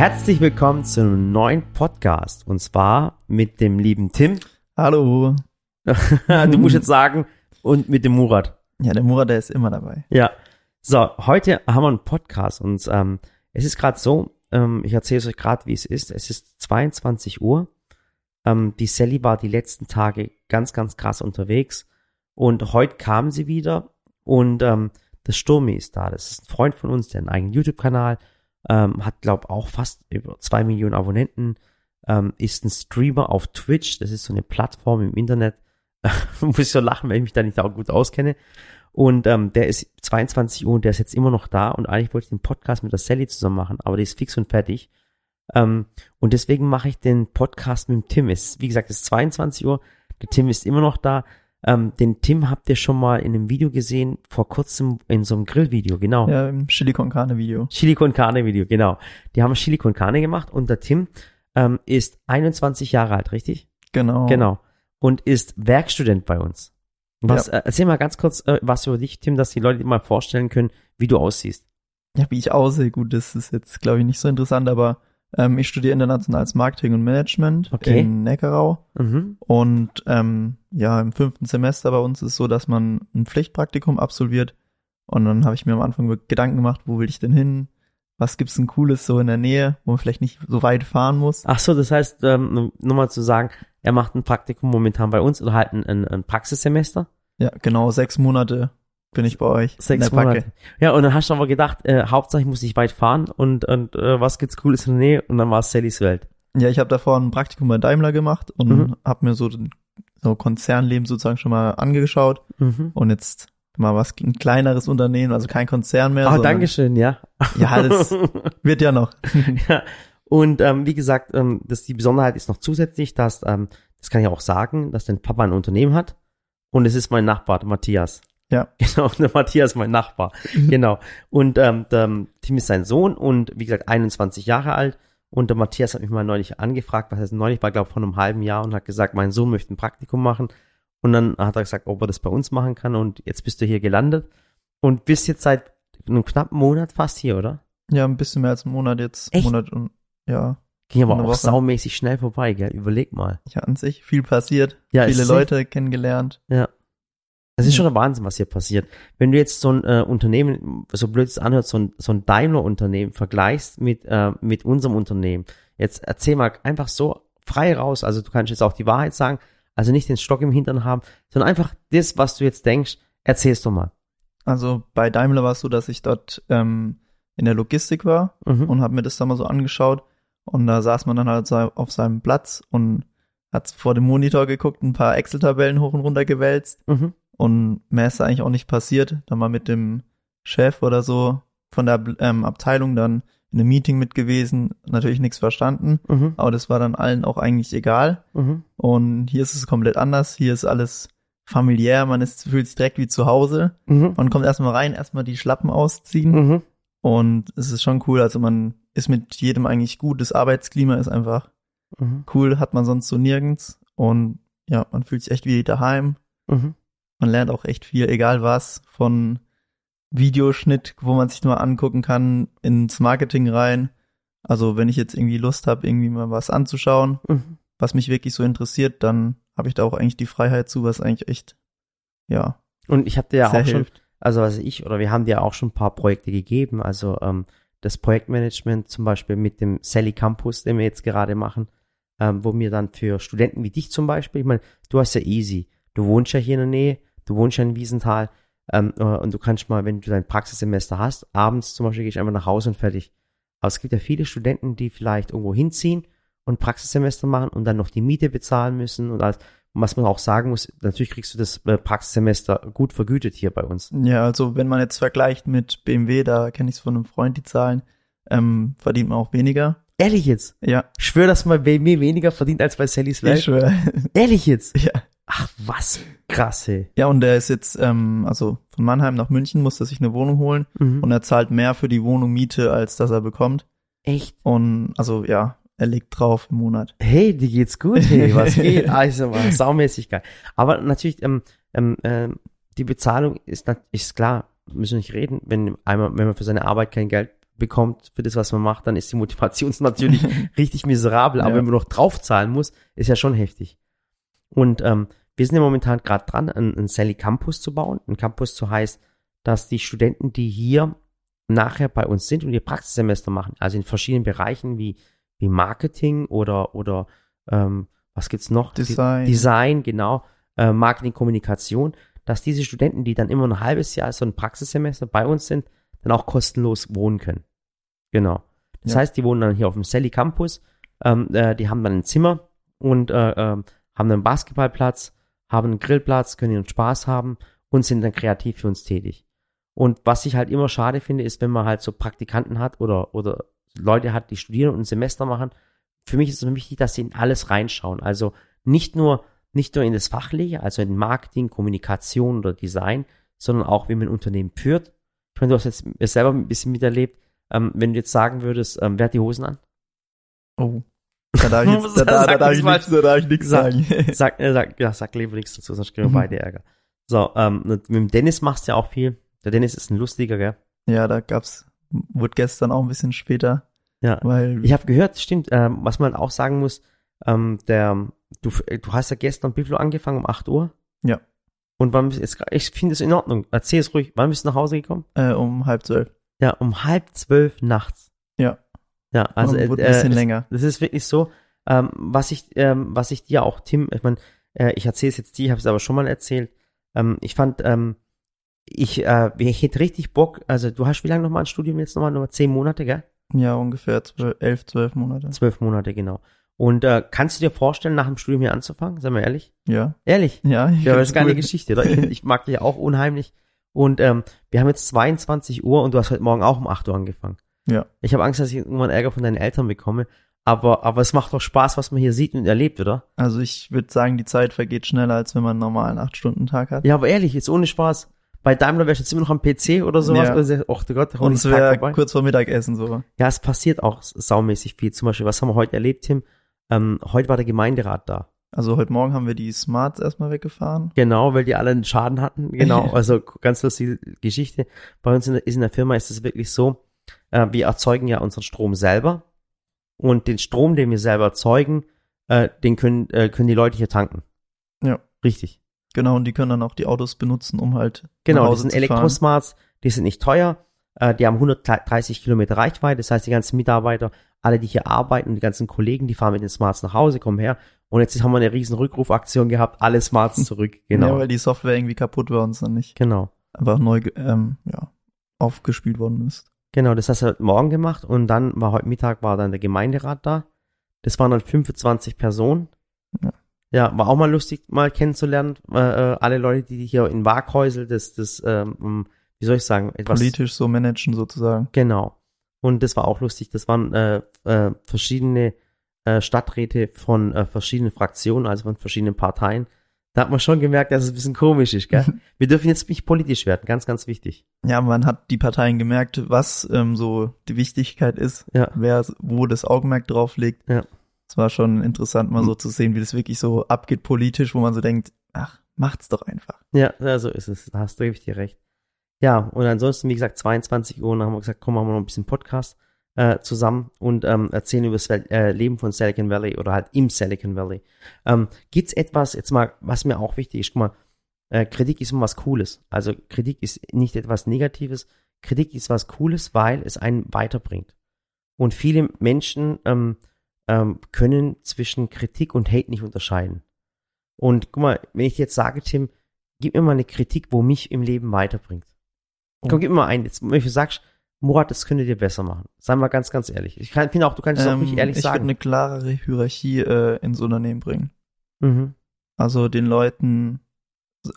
Herzlich willkommen zu einem neuen Podcast und zwar mit dem lieben Tim. Hallo. du musst jetzt sagen, und mit dem Murat. Ja, der Murat, der ist immer dabei. Ja. So, heute haben wir einen Podcast und ähm, es ist gerade so, ähm, ich erzähle es euch gerade, wie es ist. Es ist 22 Uhr. Ähm, die Sally war die letzten Tage ganz, ganz krass unterwegs und heute kam sie wieder und ähm, das Sturmi ist da. Das ist ein Freund von uns, der einen eigenen YouTube-Kanal ähm, hat, glaube auch fast über zwei Millionen Abonnenten, ähm, ist ein Streamer auf Twitch. Das ist so eine Plattform im Internet. Muss ich so lachen, weil ich mich da nicht auch gut auskenne. Und ähm, der ist 22 Uhr und der ist jetzt immer noch da und eigentlich wollte ich den Podcast mit der Sally zusammen machen, aber die ist fix und fertig. Ähm, und deswegen mache ich den Podcast mit dem Tim. Es, wie gesagt, es ist 22 Uhr, der Tim ist immer noch da. Ähm, den Tim habt ihr schon mal in einem Video gesehen, vor kurzem in so einem Grillvideo, genau. Ja, im Chili con Carne Video. Chili con Carne Video, genau. Die haben Chili con Carne gemacht und der Tim ähm, ist 21 Jahre alt, richtig? Genau. Genau. Und ist Werkstudent bei uns. Was, ja. äh, erzähl mal ganz kurz äh, was über dich, Tim, dass die Leute dir mal vorstellen können, wie du aussiehst. Ja, wie ich aussehe, gut, das ist jetzt, glaube ich, nicht so interessant, aber ähm, ich studiere internationales Marketing und Management okay. in Neckarau. Mhm. Und ähm, ja, im fünften Semester bei uns ist es so, dass man ein Pflichtpraktikum absolviert. Und dann habe ich mir am Anfang Gedanken gemacht, wo will ich denn hin? Was gibt's denn Cooles so in der Nähe, wo man vielleicht nicht so weit fahren muss? Ach so, das heißt, ähm, nur mal zu sagen, er macht ein Praktikum momentan bei uns oder halt ein, ein, ein Praxissemester? Ja, genau, sechs Monate bin ich bei euch. Sechs Monate. Ja, und dann hast du aber gedacht, äh, Hauptsache ich muss nicht weit fahren und, und äh, was gibt's Cooles in der Nähe? Und dann war es Sallys Welt. Ja, ich habe davor ein Praktikum bei Daimler gemacht und mhm. habe mir so, so Konzernleben sozusagen schon mal angeschaut. Mhm. Und jetzt mal was, ein kleineres Unternehmen, also kein Konzern mehr. Ah, oh, Dankeschön, ja. Ja, das wird ja noch. ja. Und ähm, wie gesagt, ähm, das, die Besonderheit ist noch zusätzlich, dass, ähm, das kann ich auch sagen, dass dein Papa ein Unternehmen hat und es ist mein Nachbar, Matthias. Ja. Genau, der Matthias, mein Nachbar. genau. Und ähm, der Tim ist sein Sohn und wie gesagt 21 Jahre alt. Und der Matthias hat mich mal neulich angefragt, was heißt neulich, war glaube ich vor einem halben Jahr und hat gesagt, mein Sohn möchte ein Praktikum machen. Und dann hat er gesagt, ob er das bei uns machen kann. Und jetzt bist du hier gelandet und bist jetzt seit einem knappen Monat fast hier, oder? Ja, ein bisschen mehr als einen Monat jetzt. Echt? Monat und ja. Ging aber auch Woche. saumäßig schnell vorbei, gell? Überleg mal. Ja, an sich viel passiert. Ja, viele Leute kennengelernt. Ja. Das ist schon der Wahnsinn, was hier passiert. Wenn du jetzt so ein äh, Unternehmen, so blöd es anhört, so ein, so ein Daimler-Unternehmen vergleichst mit, äh, mit unserem Unternehmen, jetzt erzähl mal einfach so frei raus, also du kannst jetzt auch die Wahrheit sagen, also nicht den Stock im Hintern haben, sondern einfach das, was du jetzt denkst, erzählst du mal. Also bei Daimler war es so, dass ich dort ähm, in der Logistik war Mhm. und habe mir das dann mal so angeschaut und da saß man dann halt auf seinem Platz und hat vor dem Monitor geguckt, ein paar Excel-Tabellen hoch und runter gewälzt Mhm. Und mehr ist da eigentlich auch nicht passiert. Dann mal mit dem Chef oder so von der ähm, Abteilung dann in einem Meeting mit gewesen, natürlich nichts verstanden, Mhm. aber das war dann allen auch eigentlich egal. Mhm. Und hier ist es komplett anders. Hier ist alles familiär, man ist, fühlt sich direkt wie zu Hause. Mhm. Man kommt erstmal rein, erstmal die Schlappen ausziehen Mhm. und es ist schon cool. Also man ist mit jedem eigentlich gut. Das Arbeitsklima ist einfach Mhm. cool, hat man sonst so nirgends. Und ja, man fühlt sich echt wie daheim. Mhm. Man lernt auch echt viel, egal was, von Videoschnitt, wo man sich nur angucken kann, ins Marketing rein. Also wenn ich jetzt irgendwie Lust habe, irgendwie mal was anzuschauen, Mhm. was mich wirklich so interessiert, dann habe ich da auch eigentlich die Freiheit zu, was eigentlich echt, ja, Und ich habe dir ja auch schon, hilft. also also ich oder wir haben dir auch schon ein paar Projekte gegeben, also ähm, das Projektmanagement zum Beispiel mit dem Sally Campus, den wir jetzt gerade machen, ähm, wo wir dann für Studenten wie dich zum Beispiel, ich meine, du hast ja easy, du wohnst ja hier in der Nähe, du wohnst ja in Wiesenthal ähm, äh, und du kannst mal, wenn du dein Praxissemester hast, abends zum Beispiel gehst du einfach nach Hause und fertig. Aber es gibt ja viele Studenten, die vielleicht irgendwo hinziehen und Praxissemester machen und dann noch die Miete bezahlen müssen und alles. Und was man auch sagen muss, natürlich kriegst du das äh, Praxissemester gut vergütet hier bei uns. Ja, also wenn man jetzt vergleicht mit BMW, da kenne ich es von einem Freund, die Zahlen, ähm, verdient man auch weniger. Ehrlich jetzt? Ja, Ich schwöre, dass man bei mir weniger verdient als bei Sallys ich Welt. schwöre. Ehrlich jetzt? ja. Ach, was krass, ey. Ja, und der ist jetzt, ähm, also von Mannheim nach München muss er sich eine Wohnung holen Mhm. und er zahlt mehr für die Wohnung Miete, als dass er bekommt. Echt? Und also ja, er legt drauf im Monat. Hey, dir geht's gut, hey, was geht? Also, war saumäßig geil. Aber natürlich, ähm, ähm, ähm, die Bezahlung ist, ist klar, müssen wir nicht reden, wenn einmal, wenn man für seine Arbeit kein Geld bekommt für das, was man macht, dann ist die Motivation natürlich richtig miserabel. Aber Ja. wenn man noch draufzahlen muss, ist ja schon heftig. Und ähm, wir sind ja momentan gerade dran, einen, einen Sally Campus zu bauen. Ein Campus so heißt, dass die Studenten, die hier nachher bei uns sind und ihr Praxissemester machen, also in verschiedenen Bereichen wie, wie Marketing oder, oder ähm, was gibt's noch? Design. Design, genau, äh, Marketing, Kommunikation, dass diese Studenten, die dann immer ein halbes Jahr so ein Praxissemester bei uns sind, dann auch kostenlos wohnen können. Genau. Das Ja. heißt, die wohnen dann hier auf dem Sally Campus, ähm, äh, die haben dann ein Zimmer und äh, ähm, haben einen Basketballplatz, haben einen Grillplatz, können ihren Spaß haben und sind dann kreativ für uns tätig. Und was ich halt immer schade finde, ist, wenn man halt so Praktikanten hat oder, oder Leute hat, die studieren und ein Semester machen. Für mich ist es wichtig, dass sie in alles reinschauen. Also nicht nur, nicht nur in das Fachliche, also in Marketing, Kommunikation oder Design, sondern auch, wie man ein Unternehmen führt. Ich meine, du hast jetzt selber ein bisschen miterlebt. Ähm, wenn du jetzt sagen würdest, ähm, wer hat die Hosen an? Oh. Da darf ich jetzt, da, da, da darf nichts ich nichts, da darf ich nichts Sag- sagen. Sag, äh, sag, ja, sag lieber nichts dazu, sonst kriegen wir Mhm. beide Ärger. So, ähm, mit dem Dennis machst du ja auch viel. Der Dennis ist ein lustiger, gell? ja, da gab's, wurde gestern auch ein bisschen später, Ja. weil, Ich habe gehört, stimmt, ähm, was man auch sagen muss, ähm, der, du, du hast ja gestern Biflo angefangen um 8 Uhr. Ja. Und wann bist jetzt, ich finde es in Ordnung. Erzähl es ruhig. Wann bist du nach Hause gekommen? äh, um halb zwölf. Ja, um halb zwölf nachts. Ja. Also Und äh, ein bisschen äh, länger. Das ist wirklich so, ähm, was ich, ähm, was ich dir auch, Tim, ich meine, äh, ich erzähle es jetzt dir, ich habe es aber schon mal erzählt. Ähm, ich fand, ähm, ich, äh, ich hätte richtig Bock, also du hast wie lange nochmal ein Studium jetzt nochmal? Nochmal zehn Monate, gell? Ja, ungefähr zwölf, elf, zwölf Monate. Zwölf Monate, genau. Und äh, kannst du dir vorstellen, nach dem Studium hier anzufangen? Sei mal ehrlich. Ja. Ehrlich? Ja, ich Ja, das ist keine cool. Geschichte, oder? Ich, find, ich mag dich auch unheimlich. Und ähm, wir haben jetzt 22 Uhr und du hast heute Morgen auch um 8 Uhr angefangen. Ja. Ich habe Angst, dass ich irgendwann Ärger von deinen Eltern bekomme. Aber, aber es macht doch Spaß, was man hier sieht und erlebt, oder? Also ich würde sagen, die Zeit vergeht schneller, als wenn man einen normalen 8-Stunden-Tag hat. Ja, aber ehrlich, jetzt ohne Spaß. Bei Daimler wärst du jetzt immer noch am PC oder sowas. Ja. Oder der Gott, der Und es wäre kurz vor Mittagessen so. Ja, es passiert auch saumäßig viel. Zum Beispiel, was haben wir heute erlebt, Tim? Ähm, heute war der Gemeinderat da. Also heute Morgen haben wir die Smarts erstmal weggefahren. Genau, weil die alle einen Schaden hatten. Genau, also ganz lustige Geschichte. Bei uns in der, ist in der Firma ist es wirklich so, äh, wir erzeugen ja unseren Strom selber und den Strom, den wir selber erzeugen, äh, den können, äh, können die Leute hier tanken. Ja. Richtig. Genau, und die können dann auch die Autos benutzen, um halt Genau, die Hause sind. Elektrosmarts, die sind nicht teuer, äh, die haben 130 Kilometer Reichweite, das heißt, die ganzen Mitarbeiter, alle, die hier arbeiten und die ganzen Kollegen, die fahren mit den Smarts nach Hause, kommen her. Und jetzt haben wir eine riesen Rückrufaktion gehabt, alle Smarts zurück. Genau. Ja, weil die Software irgendwie kaputt war und es dann nicht genau. einfach neu ähm, ja, aufgespielt worden ist. Genau, das hast du heute Morgen gemacht und dann war heute Mittag war dann der Gemeinderat da. Das waren dann 25 Personen. Ja. Ja, war auch mal lustig, mal kennenzulernen. Äh, äh, alle Leute, die hier in Waghäusel, das, das, ähm, wie soll ich sagen, etwas Politisch so managen sozusagen. Genau. Und das war auch lustig. Das waren äh, äh, verschiedene äh, Stadträte von äh, verschiedenen Fraktionen, also von verschiedenen Parteien. Da hat man schon gemerkt, dass es ein bisschen komisch ist, gell? Wir dürfen jetzt nicht politisch werden, ganz, ganz wichtig. Ja, man hat die Parteien gemerkt, was ähm, so die Wichtigkeit ist, Ja. wer wo das Augenmerk drauf legt. Ja. Es war schon interessant, mal Mhm. so zu sehen, wie das wirklich so abgeht politisch, wo man so denkt, ach, macht's doch einfach. Ja, ja, so ist es. Da hast du dir recht. Ja, und ansonsten, wie gesagt, 22 Uhr, dann haben wir gesagt, komm, machen wir noch ein bisschen Podcast äh, zusammen und ähm, erzählen über das äh, Leben von Silicon Valley oder halt im Silicon Valley. Ähm, gibt's etwas, jetzt mal, was mir auch wichtig ist, guck mal, äh, Kritik ist immer was Cooles. Also Kritik ist nicht etwas Negatives. Kritik ist was Cooles, weil es einen weiterbringt. Und viele Menschen ähm, ähm, können zwischen Kritik und Hate nicht unterscheiden. Und guck mal, wenn ich jetzt sage, Tim, gib mir mal eine Kritik, wo mich im Leben weiterbringt. Komm, gib mir mal ein. Jetzt, wenn du sagst, Murat, das könnte dir besser machen. Sei mal ganz, ganz ehrlich. Ich kann- finde auch, du kannst es auch nicht ehrlich Ähm, ich würde sagen. eine klarere Hierarchie äh, ins Unternehmen bringen. Mhm. Also den Leuten,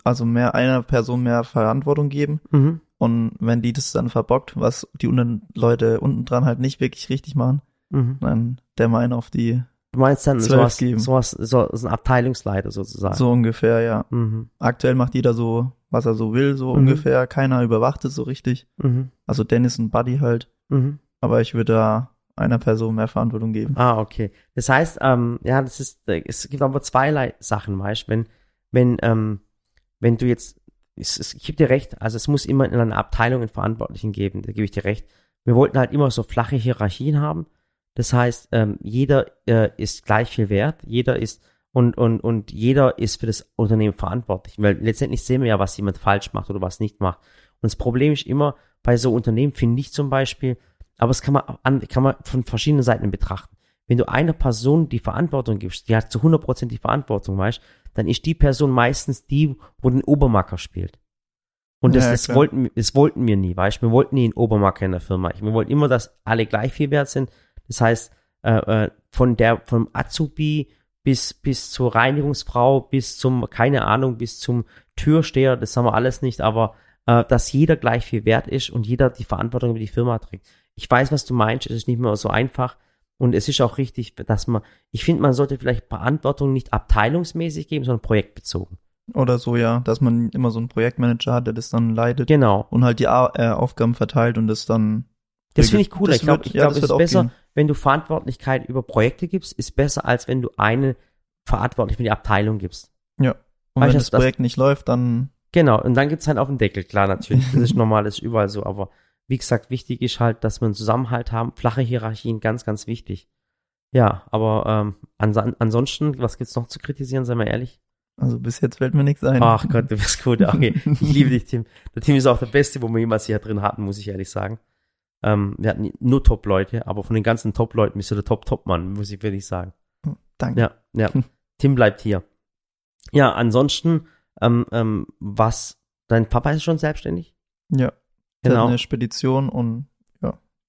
also mehr einer Person mehr Verantwortung geben. Mhm. Und wenn die das dann verbockt, was die unten Leute unten dran halt nicht wirklich richtig machen, Mhm. dann der einen auf die, Du meinst dann sowas, geben. sowas, so, so ein Abteilungsleiter sozusagen. so ungefähr, ja. Mhm. Aktuell macht jeder so, was er so will, so Mhm. ungefähr. Keiner überwacht es so richtig. Mhm. Also Dennis und Buddy halt. Mhm. Aber ich würde da einer Person mehr Verantwortung geben. Ah, okay. Das heißt, ähm, ja, das ist, es gibt aber zweierlei Sachen, weißt, wenn, wenn, ähm, wenn du jetzt, es, es, ich gebe dir recht, also es muss immer in einer Abteilung einen Verantwortlichen geben, da gebe ich dir recht, wir wollten halt immer so flache Hierarchien haben. Das heißt, ähm, jeder äh, ist gleich viel wert, jeder ist und, und, und jeder ist für das Unternehmen verantwortlich. Weil letztendlich sehen wir ja, was jemand falsch macht oder was nicht macht. Und das Problem ist immer bei so Unternehmen, finde ich zum Beispiel, aber es kann man, an, kann man von verschiedenen Seiten betrachten. Wenn du einer Person die Verantwortung gibst, die hat zu 100% die Verantwortung, weißt, dann ist die Person meistens die, wo den Obermacker spielt. Und das, Ja, das, wollten, das wollten wir nie, weißt Wir wollten nie einen Obermacker in der Firma. Wir wollten immer, dass alle gleich viel wert sind. Das heißt, äh, äh, von der, vom Azubi bis, bis zur Reinigungsfrau, bis zum, keine Ahnung, bis zum Türsteher, das haben wir alles nicht, aber äh, dass jeder gleich viel wert ist und jeder die Verantwortung über die Firma trägt. Ich weiß, was du meinst, es ist nicht mehr so einfach. Und es ist auch richtig, dass man, ich finde, man sollte vielleicht Verantwortung nicht abteilungsmäßig geben, sondern projektbezogen. Oder so, ja, dass man immer so einen Projektmanager hat, der das dann leitet Genau. und halt die A äh, Aufgaben verteilt und das dann. Das finde ich cooler. Ich glaube, ich ja, glaube, es ist besser, gehen. Wenn du Verantwortlichkeit über Projekte gibst, ist besser, als wenn du eine verantwortlich für die Abteilung gibst. Ja. Und Weißt wenn das das- Projekt nicht läuft, dann Genau, und dann gibt's halt auf den Deckel, klar, natürlich. Das ist normal, das ist überall so. Aber wie gesagt, wichtig ist halt, dass wir einen Zusammenhalt haben. Flache Hierarchien, ganz, ganz wichtig. Ja, aber ähm, ansa- ansonsten, was gibt's noch zu kritisieren, seien wir ehrlich? Also bis jetzt fällt mir nichts ein. Ach Gott, du bist gut. Okay, ich liebe dich, Tim. Der Tim ist auch der Beste, wo wir jemals hier drin hatten, muss ich ehrlich sagen. Ähm, wir hatten nur Top-Leute, aber von den ganzen Top-Leuten bist du der Top-Top-Mann, muss ich wirklich sagen. Danke. Ja, ja. Tim bleibt hier. Ja, ansonsten, ähm, ähm, was, dein Papa ist schon selbstständig? Ja. Genau. eine Spedition und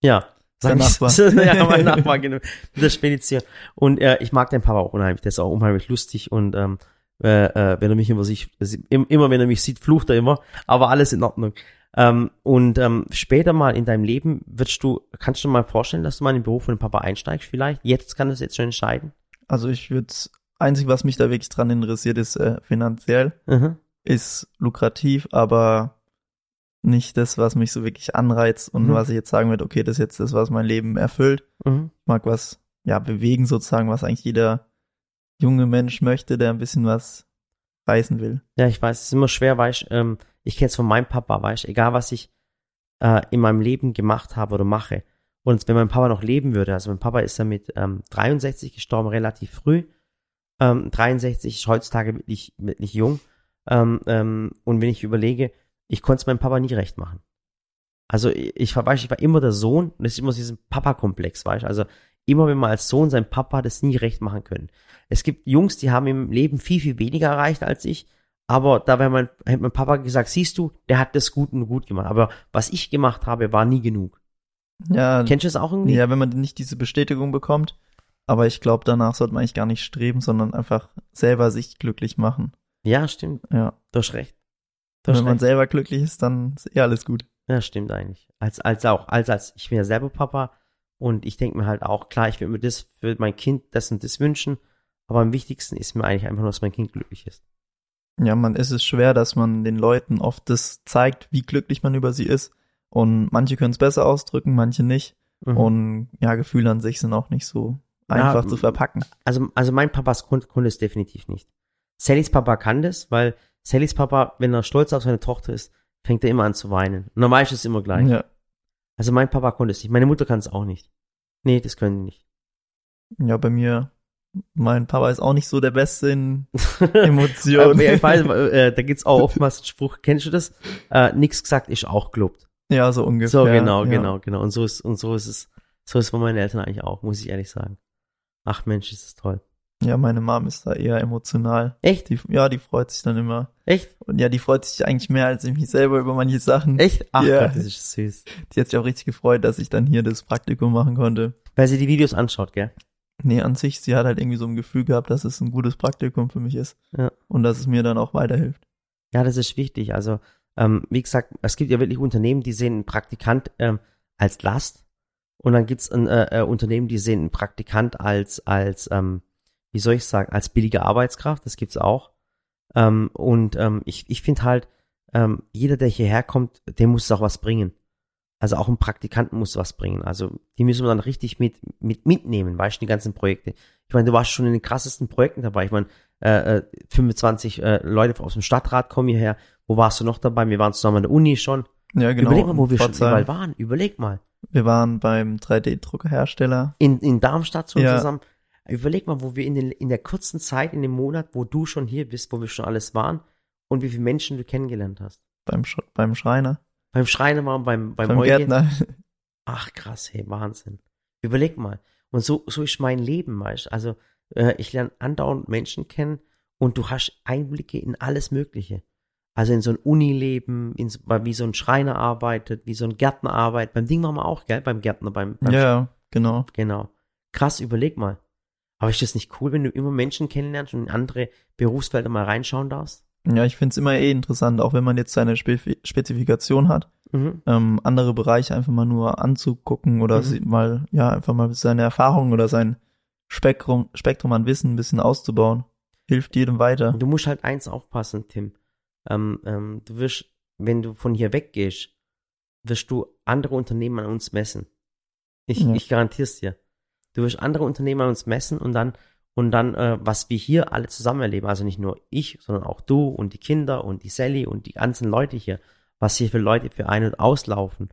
Ja. Der Sag Nachbar. ja, mein Nachbar, genau. Der Spedition. Und äh, ich mag den Papa auch unheimlich. Der ist auch unheimlich lustig und ähm, äh, äh, wenn er mich immer im- immer wenn er mich sieht, flucht er immer, aber alles in Ordnung. Ähm, und ähm, später mal in deinem Leben wirst du, kannst du dir mal vorstellen, dass du mal in den Beruf von dem Papa einsteigst vielleicht? Jetzt kann das jetzt schon entscheiden. also ich würde einzig, was mich da wirklich dran interessiert, ist äh, finanziell. Mhm. Ist lukrativ, aber nicht das, was mich so wirklich anreizt und Mhm. was ich jetzt sagen würde, okay, das ist jetzt das, was mein Leben erfüllt. Mhm. Ich mag was, ja, bewegen sozusagen, was eigentlich jeder junge Mensch möchte, der ein bisschen was reißen will. Ja, ich weiß, es ist immer schwer, weißt ähm, ich kenne es von meinem Papa, weißt egal was ich äh, in meinem Leben gemacht habe oder mache. Und wenn mein Papa noch leben würde, also mein Papa ist ja mit ähm, 63 gestorben, relativ früh. Ähm, 63 ist heutzutage wirklich, wirklich jung. Ähm, ähm, und wenn ich überlege, ich konnte es meinem Papa nie recht machen. Also ich, ich war, weißt, ich war immer der Sohn und es ist immer so diesen Papa-Komplex, weißt Also immer wenn man als Sohn sein Papa das nie recht machen können. Es gibt Jungs, die haben im Leben viel, viel weniger erreicht als ich, aber da wäre mein, hätte mein Papa gesagt, siehst du, der hat das gut und gut gemacht. Aber was ich gemacht habe, war nie genug. Ja, Kennst du das auch irgendwie? ja, wenn man nicht diese Bestätigung bekommt, aber ich glaube, danach sollte man eigentlich gar nicht streben, sondern einfach selber sich glücklich machen. Ja, stimmt. Ja. Du hast recht. Du hast Wenn man recht. selber glücklich ist, dann ist eh alles gut. Ja, stimmt eigentlich. Als, als auch, als, als, ich bin ja selber Papa und ich denke mir halt auch, klar, ich würde mir das für mein Kind das und das wünschen, aber am wichtigsten ist mir eigentlich einfach nur, dass mein Kind glücklich ist. Ja, man ist es schwer, dass man den Leuten oft das zeigt, wie glücklich man über sie ist. Und manche können es besser ausdrücken, manche nicht. Mhm. Und ja, Gefühle an sich sind auch nicht so Ja, einfach m- zu verpacken. Also, also mein Papas konnte, konnte es definitiv nicht. Sallys Papa kann das, weil Sallys Papa, wenn er stolz auf seine Tochter ist, fängt er immer an zu weinen. Und normal ist es immer gleich. Ja. Also mein Papa konnte es nicht. Meine Mutter kann es auch nicht. Nee, das können die nicht. ja, bei mir, mein Papa ist auch nicht so der Beste in Äh, Emotionen. ich weiß, äh, da gibt's auch oftmals einen Spruch, kennst du das? Äh, nix gesagt ist auch gelobt. ja, so ungefähr. So, genau, ja. genau, genau. Und so ist, und so ist es, so ist es bei meinen Eltern eigentlich auch, muss ich ehrlich sagen. Ach Mensch, ist das toll. Ja, meine Mom ist da eher emotional. Echt? Die, ja, die freut sich dann immer. Echt? Und ja, die freut sich eigentlich mehr als ich mich selber über manche Sachen. Echt? Ach Ja. Gott, das ist süß. Die hat sich auch richtig gefreut, dass ich dann hier das Praktikum machen konnte. Weil sie die Videos anschaut, gell? Nee, an sich, sie hat halt irgendwie so ein Gefühl gehabt, dass es ein gutes Praktikum für mich ist. Ja. Und dass es mir dann auch weiterhilft. Ja, das ist wichtig. Also, ähm, wie gesagt, es gibt ja wirklich Unternehmen, die sehen einen Praktikant ähm, als Last. Und dann gibt's ein, äh, äh, Unternehmen, die sehen einen Praktikant als, als, ähm, wie soll ich sagen, als billige Arbeitskraft. Das gibt's auch. Ähm, und ähm, ich, ich finde halt, ähm, jeder, der hierher kommt, dem muss es auch was bringen. Also auch ein Praktikant muss was bringen. Also die müssen wir dann richtig mit, mit mitnehmen, weißt du, die ganzen Projekte. Ich meine, du warst schon in den krassesten Projekten dabei. Ich meine, äh, äh, 25 äh, Leute aus dem Stadtrat kommen hierher. Wo warst du noch dabei? Wir waren zusammen an der Uni schon. Ja, genau. Überleg mal, wo wir schon Pforzheim. überall waren. Überleg mal. Wir waren beim 3D-Druckerhersteller. In, in Darmstadt so Ja. zusammen. Überleg mal, wo wir in, den, in der kurzen Zeit, in dem Monat, wo du schon hier bist, wo wir schon alles waren und wie viele Menschen du kennengelernt hast. Beim, Sch beim Schreiner. Beim Schreiner waren, beim, beim, Beim. Gärtner. Ach krass, hey, Wahnsinn. Überleg mal. Und so, so ist mein Leben, weißt Also, äh, ich lerne andauernd Menschen kennen und du hast Einblicke in alles Mögliche. Also in so ein Unileben, in so, wie so ein Schreiner arbeitet, wie so ein Gärtner arbeitet. Beim Ding machen wir auch, gell? Beim Gärtner, beim, beim Ja, genau. Genau. Krass, überleg mal. Aber ist das nicht cool, wenn du immer Menschen kennenlernst und in andere Berufsfelder mal reinschauen darfst? Ja, ich find's immer eh interessant, auch wenn man jetzt seine Spef Spezifikation hat, Mhm. ähm, andere Bereiche einfach mal nur anzugucken oder Mhm. sie mal, ja, einfach mal seine Erfahrungen oder sein Spektrum, Spektrum an Wissen ein bisschen auszubauen. Hilft jedem weiter. Du musst halt eins aufpassen, Tim. Ähm, ähm, du wirst, wenn du von hier weggehst, wirst du andere Unternehmen an uns messen. Ich, Ja. ich garantiere es dir. Du wirst andere Unternehmen an uns messen und dann, und dann, äh, was wir hier alle zusammen erleben, also nicht nur ich, sondern auch du und die Kinder und die Sally und die ganzen Leute hier, was hier für Leute für ein- und auslaufen.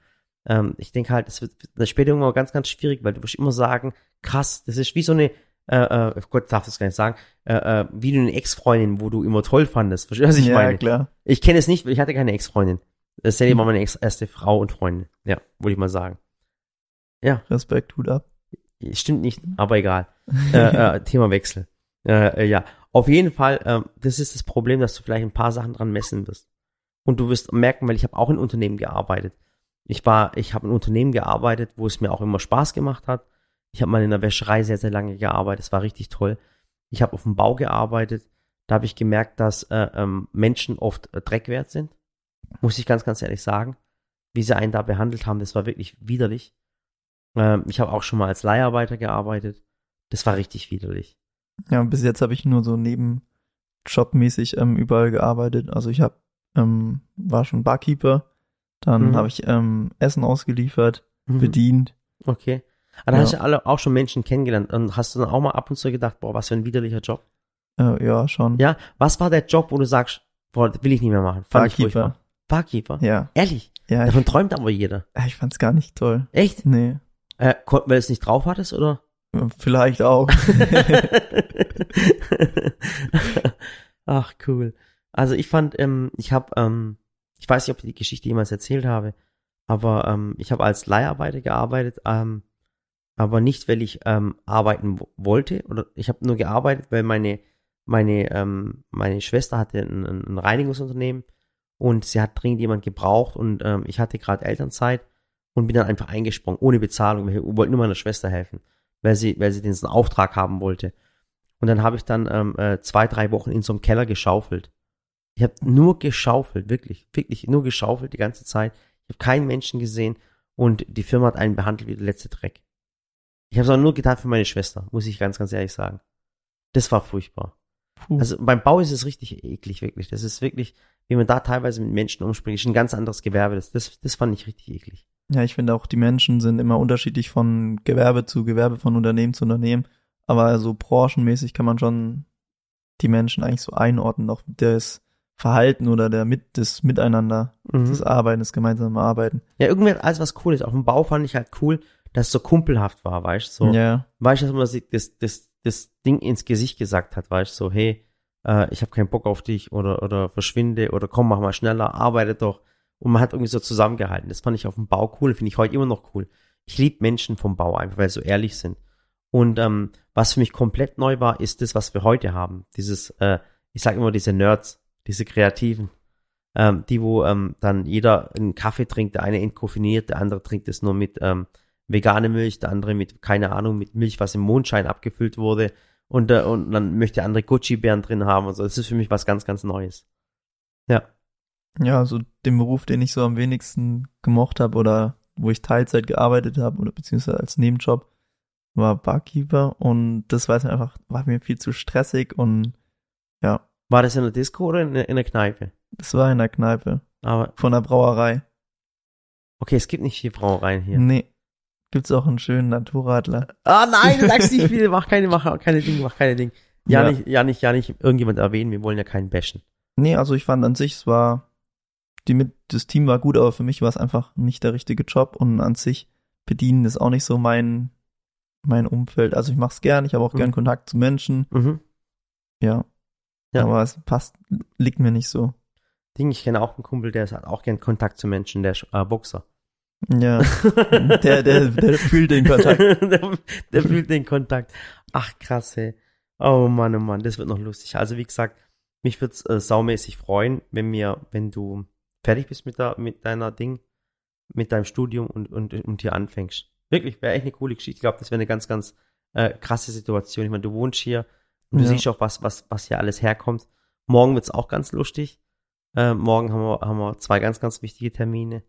Ähm, ich denke halt, es wird das später irgendwann ganz, ganz schwierig, weil du wirst immer sagen, krass, das ist wie so eine, äh, äh, Gott darf das gar nicht sagen, äh, äh, wie du eine Ex-Freundin, wo du immer toll fandest. Verstehst du, was ich ja, meine? klar. Ich kenne es nicht, weil ich hatte keine Ex-Freundin. Sally war meine ex erste Frau und Freundin. Ja, würde ich mal sagen. Respekt, Hut ab. Stimmt nicht, aber egal. äh, äh, Themawechsel. Äh, äh, ja, auf jeden Fall, ähm, das ist das Problem, dass du vielleicht ein paar Sachen dran messen wirst. Und du wirst merken, weil ich habe auch in Unternehmen gearbeitet. Ich war, ich habe in Unternehmen gearbeitet, wo es mir auch immer Spaß gemacht hat. Ich habe mal in der Wäscherei sehr, sehr lange gearbeitet. Es war richtig toll. Ich habe auf dem Bau gearbeitet. Da habe ich gemerkt, dass äh, ähm, Menschen oft äh, Dreck wert sind. Muss ich ganz, ganz ehrlich sagen. Wie sie einen da behandelt haben, das war wirklich widerlich. Ähm, ich habe auch schon mal als Leiharbeiter gearbeitet. Das war richtig widerlich. Ja, und bis jetzt habe ich nur so nebenjobmäßig ähm, überall gearbeitet. Also ich habe ähm, war schon Barkeeper, dann Mhm. habe ich ähm, Essen ausgeliefert, Mhm. bedient. Okay. Aber da Ja. hast du alle auch schon Menschen kennengelernt. Und hast du dann auch mal ab und zu gedacht, boah, was für ein widerlicher Job. Äh, ja, schon. Ja, was war der Job, wo du sagst, boah, das will ich nicht mehr machen? Fand ich Barkeeper. Barkeeper? Ja, Ehrlich? ja, ich, Davon träumt aber jeder. ich fand's gar nicht toll. Echt? Nee, Äh, kon- weil du es nicht drauf hattest, oder? vielleicht auch. Ach, cool. Also ich fand, ähm, ich habe, ähm, ich weiß nicht, ob ich die Geschichte jemals erzählt habe, aber ähm, ich habe als Leiharbeiter gearbeitet, ähm, aber nicht, weil ich ähm, arbeiten wo- wollte oder ich habe nur gearbeitet, weil meine meine ähm, meine Schwester hatte ein, ein ein Reinigungsunternehmen und sie hat dringend jemand gebraucht und ähm, ich hatte gerade Elternzeit und bin dann einfach eingesprungen ohne Bezahlung. Ich wollte nur meiner Schwester helfen, weil sie weil sie diesen Auftrag haben wollte. Und dann habe ich dann ähm, äh, zwei drei Wochen in so einem Keller geschaufelt. Ich habe nur geschaufelt, wirklich, wirklich nur geschaufelt die ganze Zeit. Ich habe keinen Menschen gesehen und die Firma hat einen behandelt wie der letzte Dreck. Ich habe es auch nur getan für meine Schwester, muss ich ganz, ganz ehrlich sagen. Das war furchtbar. Puh. Also beim Bau ist es richtig eklig, wirklich. Das ist wirklich, wie man da teilweise mit Menschen umspringt, ist ein ganz anderes Gewerbe. Das, das, das fand ich richtig eklig. Ja, ich finde auch, die Menschen sind immer unterschiedlich von Gewerbe zu Gewerbe, von Unternehmen zu Unternehmen. Aber so branchenmäßig kann man schon die Menschen eigentlich so einordnen, auch das Verhalten oder der mit, das Miteinander, Mhm. das Arbeiten, das gemeinsame Arbeiten. Ja, irgendwie alles was cool ist. Auf dem Bau fand ich halt cool, dass es so kumpelhaft war, weißt du? So, Ja, weißt du, dass man sich das, das, das Ding ins Gesicht gesagt hat, weißt du, so, hey, äh, ich habe keinen Bock auf dich oder, oder verschwinde oder komm, mach mal schneller, arbeite doch. Und man hat irgendwie so zusammengehalten. Das fand ich auf dem Bau cool, finde ich heute immer noch cool. Ich liebe Menschen vom Bau einfach, weil sie so ehrlich sind. Und ähm, was für mich komplett neu war, ist das, was wir heute haben. Dieses, äh, ich sage immer diese Nerds, diese Kreativen, ähm, die, wo ähm, dann jeder einen Kaffee trinkt, der eine entkoffiniert, der andere trinkt es nur mit ähm, vegane Milch, der andere mit, keine Ahnung, mit Milch, was im Mondschein abgefüllt wurde. Und, äh, und dann möchte der andere Gucci-Bären drin haben und so. Das ist für mich was ganz, ganz Neues. Ja. Ja, so den Beruf, den ich so am wenigsten gemocht habe oder wo ich Teilzeit gearbeitet habe oder beziehungsweise als Nebenjob, war Barkeeper und das war jetzt einfach, war mir viel zu stressig und ja, War das in der Disco oder in, der- in der Kneipe? das war in der Kneipe Aber, von der Brauerei. okay, es gibt nicht viel Brauereien hier. Nee. Gibt's auch einen schönen Naturradler. Ah, nein, du sagst nicht viel, mach keine, mach keine Ding, mach keine Ding. Ja, Ja. nicht, ja, nicht, ja, nicht irgendjemand erwähnen, wir wollen ja keinen bashen. Nee, also ich fand an sich, es war, die mit, das Team war gut, aber für mich war es einfach nicht der richtige Job und an sich bedienen ist auch nicht so mein, mein Umfeld. Also ich mache es gern, ich habe auch Mhm. gern Kontakt zu Menschen. Mhm. Ja. Ja. Aber es passt, liegt mir nicht so. Ding, ich kenne auch einen Kumpel, der hat auch gern Kontakt zu Menschen, der ist äh, Boxer. Ja. Der, der, der fühlt den Kontakt. der, der fühlt den Kontakt. Ach, krass, ey. Oh Mann, oh Mann, das wird noch lustig. Also, wie gesagt, mich würde es äh, saumäßig freuen, wenn mir, wenn du fertig bist mit, der, mit deiner Ding, mit deinem Studium und, und, und hier anfängst. Wirklich, wäre echt eine coole Geschichte. Ich glaube, das wäre eine ganz, ganz äh, krasse Situation. Ich meine, du wohnst hier und du Ja. siehst auch, was, was, was hier alles herkommt. Morgen wird's auch ganz lustig. Äh, morgen haben wir, haben wir zwei ganz, ganz wichtige Termine.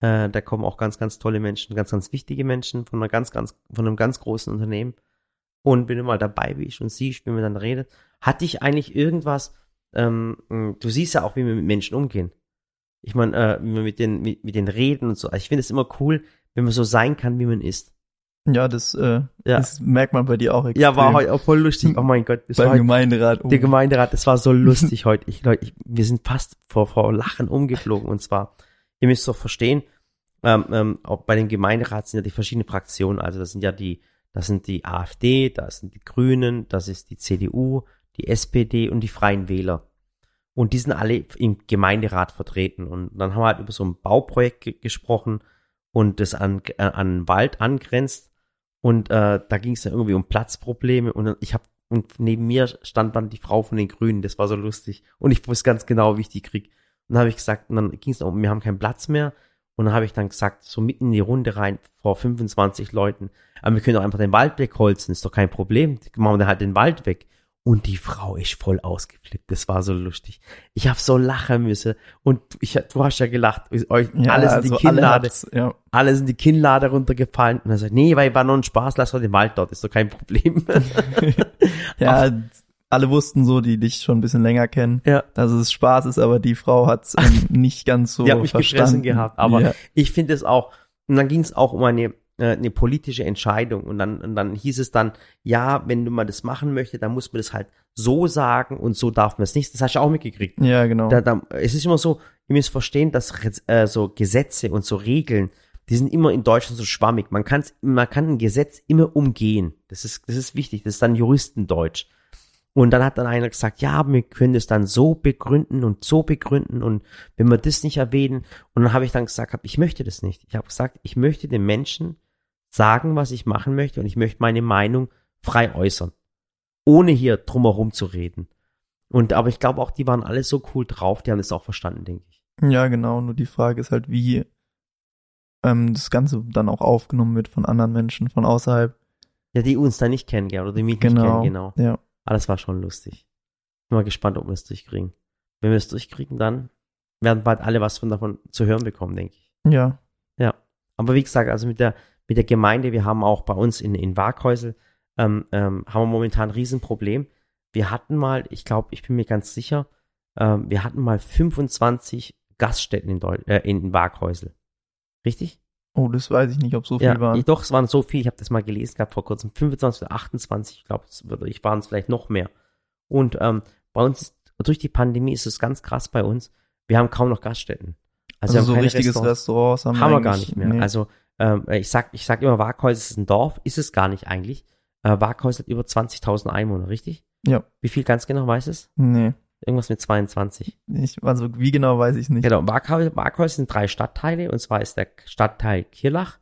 Äh, da kommen auch ganz, ganz tolle Menschen, ganz, ganz wichtige Menschen von einer ganz, ganz, von einem ganz großen Unternehmen. Und wenn du mal dabei bist und siehst, wie man dann redet, hat dich eigentlich irgendwas, ähm, du siehst ja auch, wie wir mit Menschen umgehen. Ich meine, äh, mit den, mit, mit den reden und so. Also ich finde es immer cool, wenn man so sein kann, wie man ist. Ja, das, äh, Ja. das merkt man bei dir auch extrem. Ja, war heute auch voll lustig. Oh mein Gott, das war beim heute Gemeinderat. Oh. Der Gemeinderat, das war so lustig heute. Ich, Leute, ich, wir sind fast vor, vor Lachen umgeflogen. Und zwar, ihr müsst doch verstehen, ähm, ähm, auch bei dem Gemeinderat sind ja die verschiedenen Fraktionen. Also das sind ja die, das sind die AfD, das sind die Grünen, das ist die CDU, die SPD und die Freien Wähler. Und die sind alle im Gemeinderat vertreten. Und dann haben wir halt über so ein Bauprojekt ge gesprochen und das an, äh, an Wald angrenzt. Und äh, da ging es dann irgendwie um Platzprobleme. Und dann- ich habe und neben mir stand dann die Frau von den Grünen. Das war so lustig. Und ich wusste ganz genau, wie ich die krieg. Und dann habe ich gesagt, und dann ging es um, wir haben keinen Platz mehr. Und dann habe ich dann gesagt, so mitten in die Runde rein, vor 25 Leuten, aber wir können doch einfach den Wald wegholzen, ist doch kein Problem. Machen wir halt den Wald weg. Und die Frau ist voll ausgeflippt. Das war so lustig. Ich habe so lachen müssen. Und ich, du hast ja gelacht. Euch, ja, alle sind also die Kinnlade alle ja. alle sind die Kinnlade runtergefallen. Und er sagt, nee, weil war nur ein Spaß, lass doch den Wald dort, ist doch kein Problem. ja, alle wussten so, die dich schon ein bisschen länger kennen, ja, dass es Spaß ist, aber die Frau hat's ähm, nicht ganz so die hat mich gefressen verstanden. gehabt. Aber ja, ich finde es auch, und dann ging es auch um eine, äh, eine politische Entscheidung. Und dann, und dann hieß es dann, ja, wenn du mal das machen möchtest, dann muss man das halt so sagen und so darf man es nicht. Das hast du auch mitgekriegt. ja, genau. Da, da, es ist immer so, ihr müsst verstehen, dass äh, so Gesetze und so Regeln, die sind immer in Deutschland so schwammig. Man, kann's, man kann ein Gesetz immer umgehen. Das ist, das ist wichtig. Das ist dann Juristendeutsch. Und dann hat dann einer gesagt, ja, wir können es dann so begründen und so begründen und wenn wir das nicht erwähnen. Und dann habe ich dann gesagt, hab, ich möchte das nicht. Ich habe gesagt, ich möchte den Menschen sagen, was ich machen möchte und ich möchte meine Meinung frei äußern. Ohne hier drumherum zu reden. Und aber ich glaube auch, die waren alle so cool drauf, die haben das auch verstanden, denke ich. Ja, genau. Nur die Frage ist halt, wie ähm, das Ganze dann auch aufgenommen wird von anderen Menschen von außerhalb. Ja, die uns da nicht kennen, oder die mich nicht Genau. kennen, genau. Ja. Aber das war schon lustig. Bin mal gespannt, ob wir es durchkriegen. Wenn wir es durchkriegen, dann werden bald alle was von davon zu hören bekommen, denke ich. Ja. Ja. Aber wie gesagt, also mit der, mit der Gemeinde, wir haben auch bei uns in, in Waghäusel, ähm, ähm, haben wir momentan ein Riesenproblem. Wir hatten mal, ich glaube, ich bin mir ganz sicher, ähm, wir hatten mal 25 Gaststätten in, Deu äh, in Waghäusel. Richtig? Oh, das weiß ich nicht, ob so viel ja, waren. Doch, es waren so viel. Ich habe das mal gelesen gehabt vor kurzem. 25 oder 28, ich glaube, ich waren es vielleicht noch mehr. Und ähm, bei uns durch die Pandemie ist es ganz krass bei uns. Wir haben kaum noch Gaststätten. also wir haben so richtiges Restaurants. Restaurants haben, haben wir gar nicht mehr. Nee. Also ähm, ich sag, ich sag immer, Waghäusel ist ein Dorf, ist es gar nicht eigentlich. Äh, Waghäusel hat über 20.000 Einwohner, richtig? Ja. Wie viel ganz genau weiß es? nee. Irgendwas mit 22. Ich, also wie genau weiß ich nicht. Genau, Waghäusel sind drei Stadtteile und zwar ist der Stadtteil Kirlach,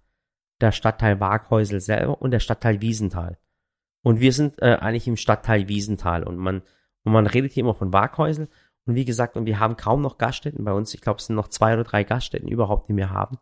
der Stadtteil Waghäusel selber und der Stadtteil Wiesenthal. Und wir sind äh, eigentlich im Stadtteil Wiesenthal und man und man redet hier immer von Waghäusel und wie gesagt und wir haben kaum noch Gaststätten bei uns. Ich glaube, es sind noch zwei oder drei Gaststätten überhaupt, die wir haben.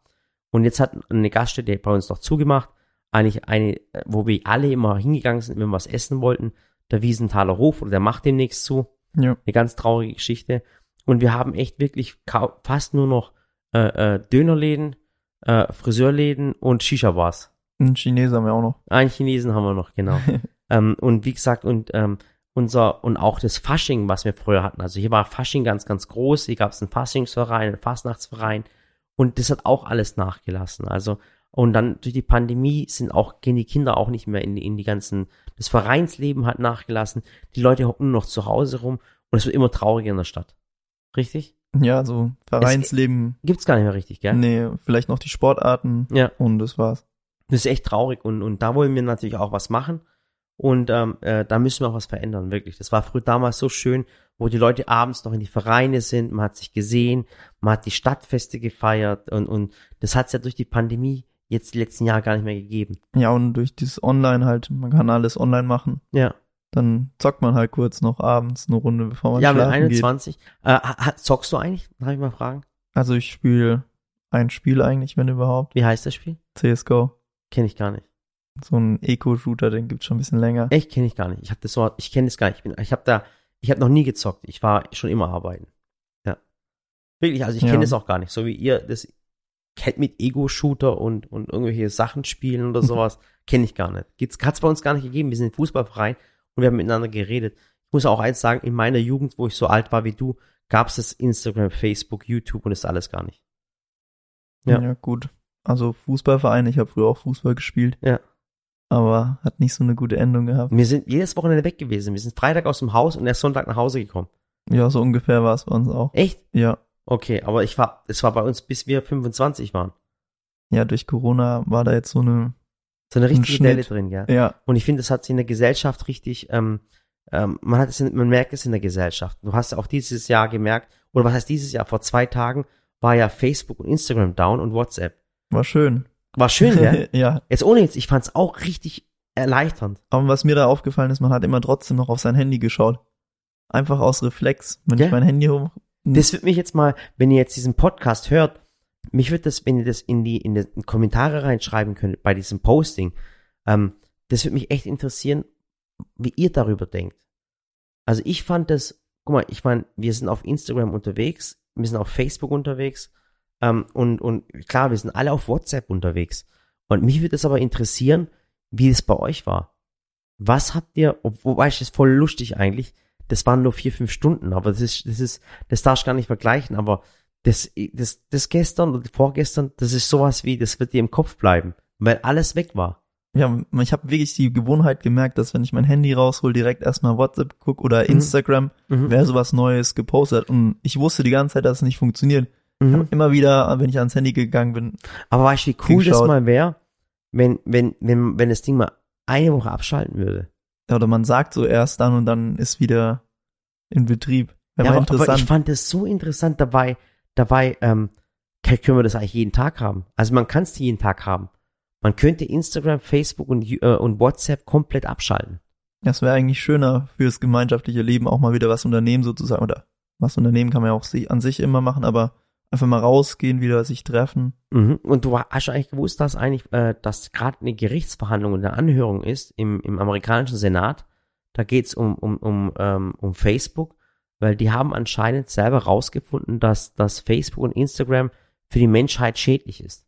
Und jetzt hat eine Gaststätte bei uns noch zugemacht, eigentlich eine, wo wir alle immer hingegangen sind, wenn wir was essen wollten. Der Wiesenthaler Hof oder der macht demnächst zu Ja. eine ganz traurige Geschichte. Und wir haben echt wirklich fast nur noch äh, äh, Dönerläden, äh, Friseurläden und Shisha-Bars. Ein Chinesen haben wir auch noch. Einen Chinesen haben wir noch, genau. ähm, und wie gesagt, und ähm, unser, und auch das Fasching, was wir früher hatten. Also hier war Fasching ganz, ganz groß. Hier gab es einen Faschingsverein, einen Fastnachtsverein. Und das hat auch alles nachgelassen. Also, und dann durch die Pandemie sind auch, gehen die Kinder auch nicht mehr in, die- in die ganzen, das Vereinsleben hat nachgelassen. Die Leute hocken nur noch zu Hause rum und es wird immer trauriger in der Stadt. Richtig? Ja, so Vereinsleben. Gibt's gar nicht mehr richtig, gell? Nee, vielleicht noch die Sportarten Ja. und das war's. Das ist echt traurig und, und da wollen wir natürlich auch was machen. Und ähm, äh, da müssen wir auch was verändern, wirklich. Das war früher damals so schön, wo die Leute abends noch in die Vereine sind, man hat sich gesehen, man hat die Stadtfeste gefeiert und, und das hat es ja durch die Pandemie jetzt die letzten Jahre gar nicht mehr gegeben. Ja, und durch dieses Online halt, man kann alles online machen. Ja. Dann zockt man halt kurz noch abends eine Runde, bevor man Ja, mit schlafen 21. Äh, zockst du eigentlich? Darf ich mal fragen? geht. Also ich spiele ein Spiel eigentlich, wenn überhaupt. Wie heißt das Spiel? CSGO. Kenne ich gar nicht. So ein Eco-Shooter, den gibt's schon ein bisschen länger. Echt kenne ich gar nicht. Ich habe das so, ich kenne das gar nicht. Ich bin, ich habe da, ich habe noch nie gezockt. Ich war schon immer arbeiten. Ja. Wirklich, also ich Ja. kenne es auch gar nicht. So wie ihr das kennt mit Ego-Shooter und, und irgendwelche Sachen spielen oder sowas, kenne ich gar nicht. Hat es bei uns gar nicht gegeben. Wir sind ein Fußballverein und wir haben miteinander geredet. Ich muss auch eins sagen, in meiner Jugend, wo ich so alt war wie du, gab es das Instagram, Facebook, YouTube und das alles gar nicht. Ja. Ja. gut. Also Fußballverein, ich habe früher auch Fußball gespielt. Ja. Aber hat nicht so eine gute Endung gehabt. Wir sind jedes Wochenende weg gewesen. Wir sind Freitag aus dem Haus und erst Sonntag nach Hause gekommen. Ja, so ungefähr war es bei uns auch. Echt? Ja. Okay, aber ich war, es war bei uns, bis wir 25 waren. Ja, durch Corona war da jetzt so eine, So eine Ein richtige Schnitt. Delle drin, ja. ja, Und ich finde, das hat sich in der Gesellschaft richtig, ähm, ähm, man hat es, in, man merkt es in der Gesellschaft. Du hast ja auch dieses Jahr gemerkt, oder was heißt dieses Jahr? Vor zwei Tagen war ja Facebook und Instagram down und WhatsApp. war schön. War schön, ja. ja. Jetzt ohne jetzt, ich fand es auch richtig erleichternd. Aber was mir da aufgefallen ist, man hat immer trotzdem noch auf sein Handy geschaut. Einfach aus Reflex. Wenn Ja. ich mein Handy hoch. Das wird mich jetzt mal, wenn ihr jetzt diesen Podcast hört, mich wird das, wenn ihr das in die, in die Kommentare reinschreiben könnt bei diesem Posting, ähm, das wird mich echt interessieren, wie ihr darüber denkt. Also ich fand das, guck mal, ich meine, wir sind auf Instagram unterwegs, wir sind auf Facebook unterwegs, ähm, und, und klar, wir sind alle auf WhatsApp unterwegs. Und mich würde es aber interessieren, wie es bei euch war. Was habt ihr, ob- wobei ich das voll lustig eigentlich, das waren nur vier, fünf Stunden, aber das ist, das ist, das darfst du gar nicht vergleichen, aber das, das, das gestern oder vorgestern, das ist sowas wie, das wird dir im Kopf bleiben, weil alles weg war. Ja, ich habe wirklich die Gewohnheit gemerkt, dass wenn ich mein Handy raushol, direkt erstmal WhatsApp guck oder Instagram, Mhm. wer sowas Neues gepostet. Und ich wusste die ganze Zeit, dass es nicht funktioniert. Mhm. immer wieder, wenn ich ans Handy gegangen bin, Aber weißt du, wie cool das geschaut. mal wäre, wenn, wenn, wenn, wenn das Ding mal eine Woche abschalten würde? oder man sagt so erst dann und dann ist wieder in Betrieb. Wäre Ja, aber, aber interessant. ich fand das so interessant dabei, dabei, ähm, können wir das eigentlich jeden Tag haben. Also man kann es jeden Tag haben. Man könnte Instagram, Facebook und, äh, und WhatsApp komplett abschalten. Das wäre eigentlich schöner fürs gemeinschaftliche Leben, auch mal wieder was unternehmen sozusagen. Oder was unternehmen kann man ja auch an sich immer machen, aber einfach mal rausgehen, wieder sich treffen. Mhm. Und du hast eigentlich gewusst, dass eigentlich, äh, dass gerade eine Gerichtsverhandlung und eine Anhörung ist im, im amerikanischen Senat. Da geht's um, um, um, ähm, um Facebook, weil die haben anscheinend selber rausgefunden, dass, dass Facebook und Instagram für die Menschheit schädlich ist.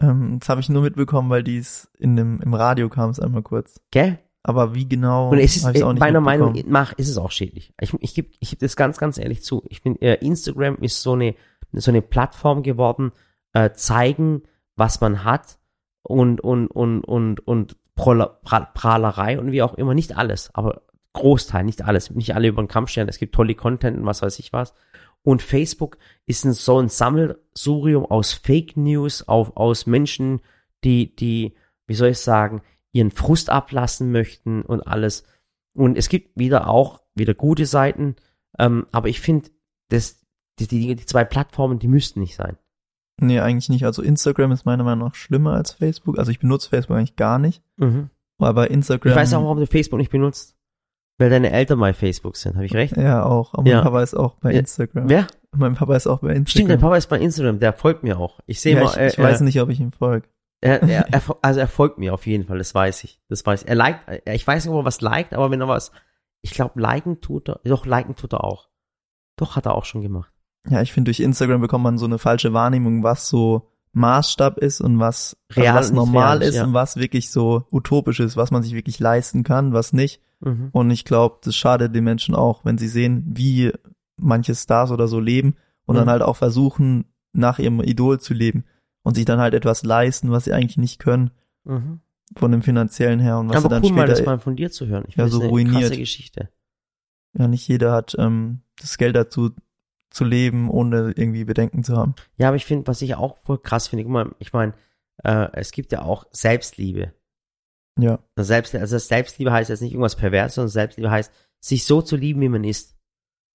Ähm, das habe ich nur mitbekommen, weil dies in dem, im Radio kam es einmal kurz. Gell? Aber wie genau, Und es ist, hab ich's äh, meiner Meinung nach, ist es auch schädlich. Ich, ich gebe ich geb das ganz, ganz ehrlich zu. Ich finde, äh, Instagram ist so eine, so eine Plattform geworden, äh, zeigen, was man hat und, und, und, und, und Prahlerei und wie auch immer. Nicht alles, aber Großteil, nicht alles. Nicht alle über den Kamm stellen. Es gibt tolle Content und was weiß ich was. Und Facebook ist ein, so ein Sammelsurium aus Fake News, auf, aus Menschen, die, die, wie soll ich sagen, ihren Frust ablassen möchten und alles. Und es gibt wieder auch wieder gute Seiten, ähm, aber ich finde, das, die, die, die zwei Plattformen, die müssten nicht sein. Nee, eigentlich nicht. Also Instagram ist meiner Meinung nach schlimmer als Facebook. Also ich benutze Facebook eigentlich gar nicht. Aber Instagram. Ich weiß auch, warum du Facebook nicht benutzt. Weil deine Eltern bei Facebook sind, habe ich recht? Ja, auch. Aber Ja. mein Papa ist auch bei Ja. Instagram. Wer? Mein Papa ist auch bei Instagram. Stimmt, dein Papa ist bei Instagram, der folgt mir auch. Ich sehe ja, mal, ich, äh, ich weiß äh, nicht, ob ich ihm folge. Er, er, er, also er folgt mir auf jeden Fall, das weiß ich. Das weiß ich. Er liked, äh, ich weiß nicht, ob er was liked, aber wenn er was, ich glaube, liken tut er, doch, liken tut er auch. Doch, hat er auch schon gemacht. Ja, ich finde, durch Instagram bekommt man so eine falsche Wahrnehmung, was so Maßstab ist und was, also Real was und nicht normal real, ist ja. und was wirklich so utopisch ist, was man sich wirklich leisten kann, was nicht. Mhm. Und ich glaube, das schadet den Menschen auch, wenn sie sehen, wie manche Stars oder so leben und Mhm. dann halt auch versuchen, nach ihrem Idol zu leben und sich dann halt etwas leisten, was sie eigentlich nicht können, Mhm. von dem finanziellen her und was Aber sie dann cool, mal das später, mal von dir zu hören. Ich Ja, so ruiniert. Geschichte. ja, nicht jeder hat ähm, das Geld dazu zu leben, ohne irgendwie Bedenken zu haben. Ja, aber ich finde, was ich auch voll krass finde, guck mal, ich meine, äh, es gibt ja auch Selbstliebe. Ja. Selbst, also Selbstliebe heißt jetzt nicht irgendwas pervers, sondern Selbstliebe heißt, sich so zu lieben, wie man ist.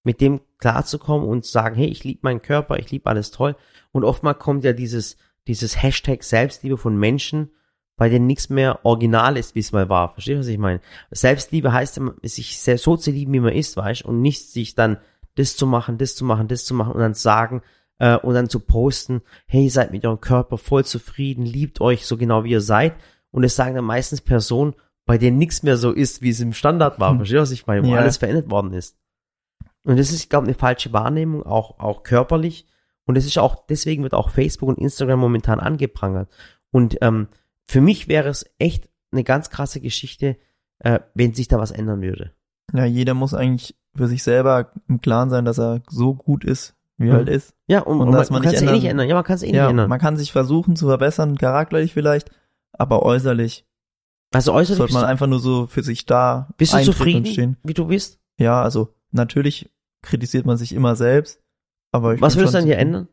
Mit dem klarzukommen und zu sagen, hey, ich liebe meinen Körper, ich liebe alles toll. Und oftmals kommt ja dieses, dieses Hashtag Selbstliebe von Menschen, bei denen nichts mehr original ist, wie es mal war. Verstehst du, was ich meine? Selbstliebe heißt, sich so zu lieben, wie man ist, weißt und nicht sich dann das zu machen, das zu machen, das zu machen und dann sagen äh, und dann zu posten, hey, ihr seid mit eurem Körper voll zufrieden, liebt euch so genau, wie ihr seid. Und es sagen dann meistens Personen, bei denen nichts mehr so ist, wie es im Standard war. Hm. Verstehst du, was ich meine? Wo ja. alles verändert worden ist. Und das ist, ich glaube, eine falsche Wahrnehmung, auch, auch körperlich. Und es ist auch, deswegen wird auch Facebook und Instagram momentan angeprangert. Und ähm, für mich wäre es echt eine ganz krasse Geschichte, äh, wenn sich da was ändern würde. Ja, jeder muss eigentlich für sich selber im Klaren sein, dass er so gut ist, wie er halt ist. Ja, und, und, und dass man, man kann es eh nicht ändern. Ja, man kann es eh ja, nicht ändern. Man kann sich versuchen zu verbessern, charakterlich vielleicht, aber äußerlich. Also äußerlich sollte man einfach nur so für sich da. Bist du zufrieden, wie du bist? Ja, also natürlich kritisiert man sich immer selbst, aber ich Was würdest du dann hier ändern?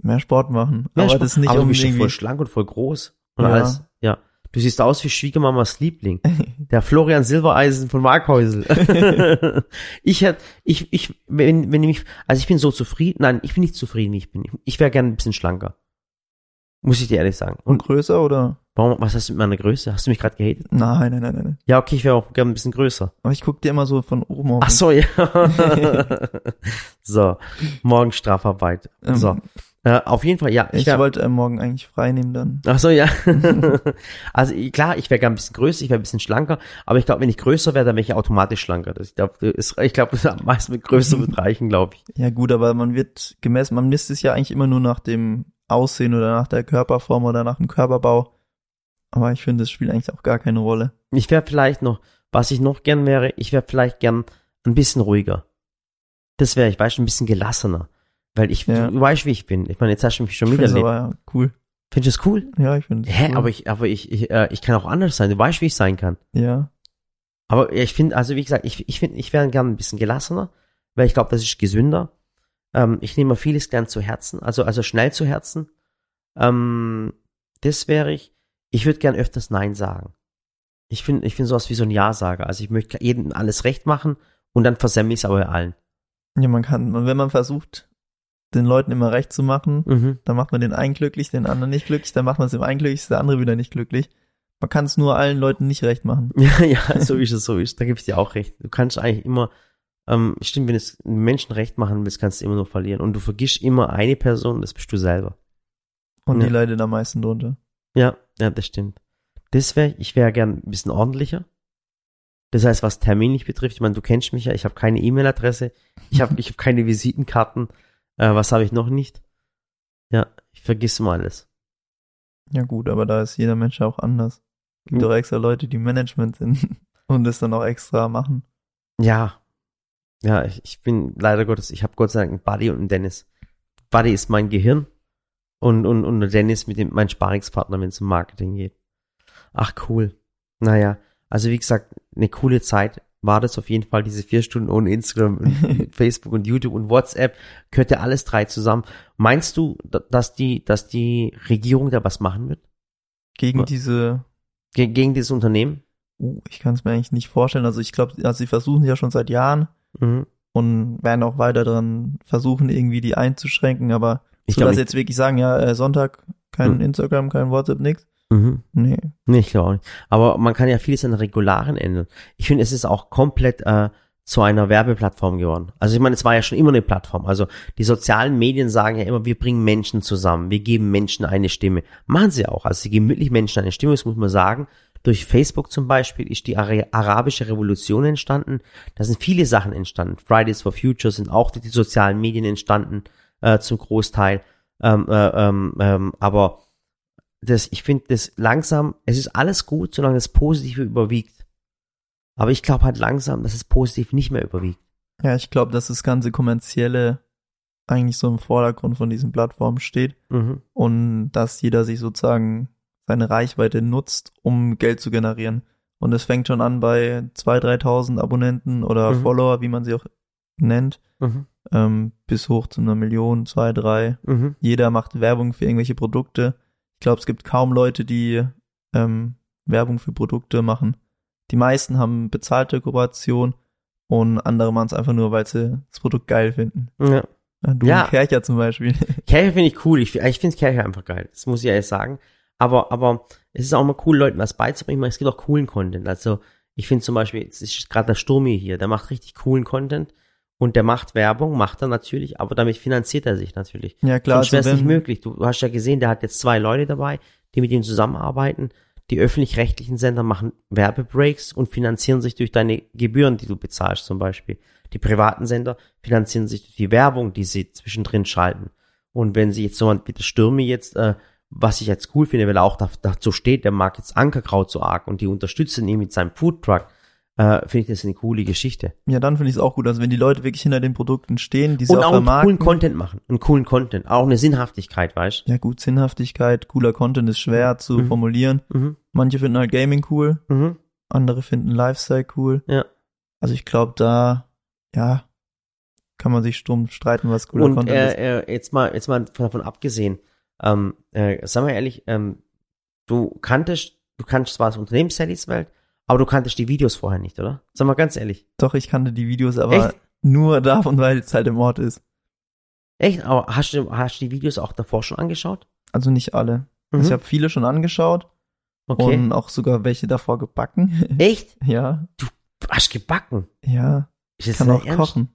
Mehr Sport machen. Mehr aber Sport. das nicht aber schon voll schlank und voll groß. Und ja. alles. Ja. Du siehst aus wie Schwiegermamas Liebling. Der Florian Silbereisen von Markhäusel. ich hätte, ich, ich, wenn, wenn ich mich, also ich bin so zufrieden, nein, ich bin nicht zufrieden, wie ich bin. Ich wäre gerne ein bisschen schlanker. Muss ich dir ehrlich sagen. Und, Und größer oder? Warum, was hast du mit meiner Größe? Hast du mich gerade gehatet? Nein, nein, nein, nein. Ja, okay, ich wäre auch gerne ein bisschen größer. Aber ich guck dir immer so von oben auf. Ach so, ja. so, morgen Strafarbeit. Ähm, so. Äh, auf jeden Fall, ja. Ich, ich wollte äh, morgen eigentlich frei nehmen dann. Ach so, ja. also klar, ich wäre gerne ein bisschen größer, ich wäre ein bisschen schlanker, aber ich glaube, wenn ich größer wäre, dann wäre ich automatisch schlanker. Das, ich glaube, ich glaube, das am meisten mit größer wird reichen, glaube ich. Ja gut, aber man wird gemessen, man misst es ja eigentlich immer nur nach dem Aussehen oder nach der Körperform oder nach dem Körperbau. Aber ich finde, das spielt eigentlich auch gar keine Rolle. Ich wäre vielleicht noch, was ich noch gern wäre, ich wäre vielleicht gern ein bisschen ruhiger. Das wäre ich, weißt du, ein bisschen gelassener. Weil ich, ja. du weißt, wie ich bin. Ich meine, jetzt hast du mich schon wieder erlebt. Aber cool. Findest du das cool? Ja, ich finde Hä, cool. aber ich, aber ich, ich, äh, ich kann auch anders sein. Du weißt, wie ich sein kann. Ja. Aber ich finde, also wie gesagt, ich, ich finde, ich wäre gern ein bisschen gelassener, weil ich glaube, das ist gesünder. Ähm, ich nehme vieles gern zu Herzen, also, also schnell zu Herzen. Ähm, das wäre ich. Ich würde gern öfters Nein sagen. Ich finde, ich finde sowas wie so ein Ja-Sager. Also ich möchte jedem alles recht machen und dann versemmle ich es aber allen. Ja, man kann, wenn man versucht, den Leuten immer recht zu machen, mhm. dann macht man den einen glücklich, den anderen nicht glücklich, dann macht man es dem einen glücklich, der andere wieder nicht glücklich. Man kann es nur allen Leuten nicht recht machen. Ja, ja, so ist es, so ist. Da gebe ich dir auch recht. Du kannst eigentlich immer, ähm, stimmt, wenn du es Menschen recht machen willst, kannst du immer nur verlieren. Und du vergisst immer eine Person, das bist du selber. Und ja. die leidet am meisten drunter. Ja, ja, das stimmt. Das wäre, ich wäre gern ein bisschen ordentlicher. Das heißt, was Termin nicht betrifft, ich meine, du kennst mich ja, ich habe keine E-Mail-Adresse, ich habe ich hab keine Visitenkarten. Äh, was habe ich noch nicht? Ja, ich vergesse mal alles. Ja gut, aber da ist jeder Mensch auch anders. Gibt doch extra Leute, die Management sind und das dann auch extra machen. Ja. Ja, ich, ich bin leider Gottes, ich habe Gott sei Dank einen Buddy und einen Dennis. Buddy ist mein Gehirn und, und, und Dennis mit dem, mein Sparingspartner, wenn es um Marketing geht. Ach cool. Naja, also wie gesagt, eine coole Zeit war das auf jeden Fall, diese vier Stunden ohne Instagram und Facebook und YouTube und WhatsApp, gehört ja alles drei zusammen. Meinst du, dass die, dass die Regierung da was machen wird? Gegen diese Ge gegen dieses Unternehmen? Uh, ich kann es mir eigentlich nicht vorstellen. Also ich glaube, also sie versuchen ja schon seit Jahren mhm. und werden auch weiter daran versuchen, irgendwie die einzuschränken, aber ich so, dass jetzt wirklich sagen, ja, äh, Sonntag kein mhm. Instagram, kein WhatsApp, nix. Mhm. Nee. Nee, ich glaube auch nicht. Aber man kann ja vieles an Regularen ändern. Ich finde, es ist auch komplett äh, zu einer Werbeplattform geworden. Also ich meine, es war ja schon immer eine Plattform. Also die sozialen Medien sagen ja immer, wir bringen Menschen zusammen, wir geben Menschen eine Stimme. Machen sie auch. Also sie geben wirklich Menschen eine Stimme, das muss man sagen. Durch Facebook zum Beispiel ist die arabische Revolution entstanden. Da sind viele Sachen entstanden. Fridays for Future sind auch durch die sozialen Medien entstanden, äh, zum Großteil. Ähm, äh, ähm, ähm, aber das, ich finde das langsam, es ist alles gut, solange das Positive überwiegt. Aber ich glaube halt langsam, dass es positiv nicht mehr überwiegt. Ja, ich glaube, dass das ganze kommerzielle eigentlich so im Vordergrund von diesen Plattformen steht mhm. und dass jeder sich sozusagen seine Reichweite nutzt, um Geld zu generieren. Und es fängt schon an bei 2.000, 3.000 Abonnenten oder mhm. Follower, wie man sie auch nennt, mhm. ähm, bis hoch zu einer Million, zwei, drei. Mhm. Jeder macht Werbung für irgendwelche Produkte Ich glaube, es gibt kaum Leute, die ähm, Werbung für Produkte machen. Die meisten haben bezahlte Kooperation und andere machen es einfach nur, weil sie das Produkt geil finden. Ja. Du Ja. und Kercher zum Beispiel. Kercher finde ich cool. Ich, ich finde Kercher einfach geil. Das muss ich ehrlich sagen. Aber, aber es ist auch mal cool, Leuten was beizubringen. Es gibt auch coolen Content. Also ich finde zum Beispiel, es ist gerade der Sturmi hier, der macht richtig coolen Content und der macht Werbung, macht er natürlich, aber damit finanziert er sich natürlich. Ja klar, Sonst wäre also es nicht möglich. Du hast ja gesehen, der hat jetzt zwei Leute dabei, die mit ihm zusammenarbeiten. Die öffentlich-rechtlichen Sender machen Werbebreaks und finanzieren sich durch deine Gebühren, die du bezahlst zum Beispiel. Die privaten Sender finanzieren sich durch die Werbung, die sie zwischendrin schalten. Und wenn sie jetzt so jemand wie der Stürmi jetzt, äh, was ich jetzt cool finde, weil er auch da, dazu steht, der mag jetzt Ankerkraut so arg und die unterstützen ihn mit seinem Foodtruck, äh, finde ich das eine coole Geschichte. ja, dann finde ich es auch gut. Also wenn die Leute wirklich hinter den Produkten stehen, die sie Und auch auch einen coolen Content machen. Einen coolen Content. Auch eine Sinnhaftigkeit, weißt ja gut, Sinnhaftigkeit, cooler Content ist schwer zu Mhm. formulieren. Mhm. Manche finden halt Gaming cool, Mhm. andere finden Lifestyle cool. Ja. Also ich glaube, da, ja, kann man sich stumm streiten, was cooler Und Content ist. äh, äh, jetzt mal, jetzt mal davon abgesehen, ähm, äh, sagen wir ehrlich, ähm, du kanntest, du kanntest zwar das Unternehmen Sallys Welt, aber du kanntest die Videos vorher nicht, oder? Sag mal ganz ehrlich. Doch, ich kannte die Videos, aber Echt? nur davon, weil es halt im Ort ist. Echt? Aber hast du, hast du die Videos auch davor schon angeschaut? Also nicht alle. Mhm. Ich habe viele schon angeschaut okay. und auch sogar welche davor gebacken. Echt? ja, Du hast gebacken. ja, ich kann auch Ernst? kochen.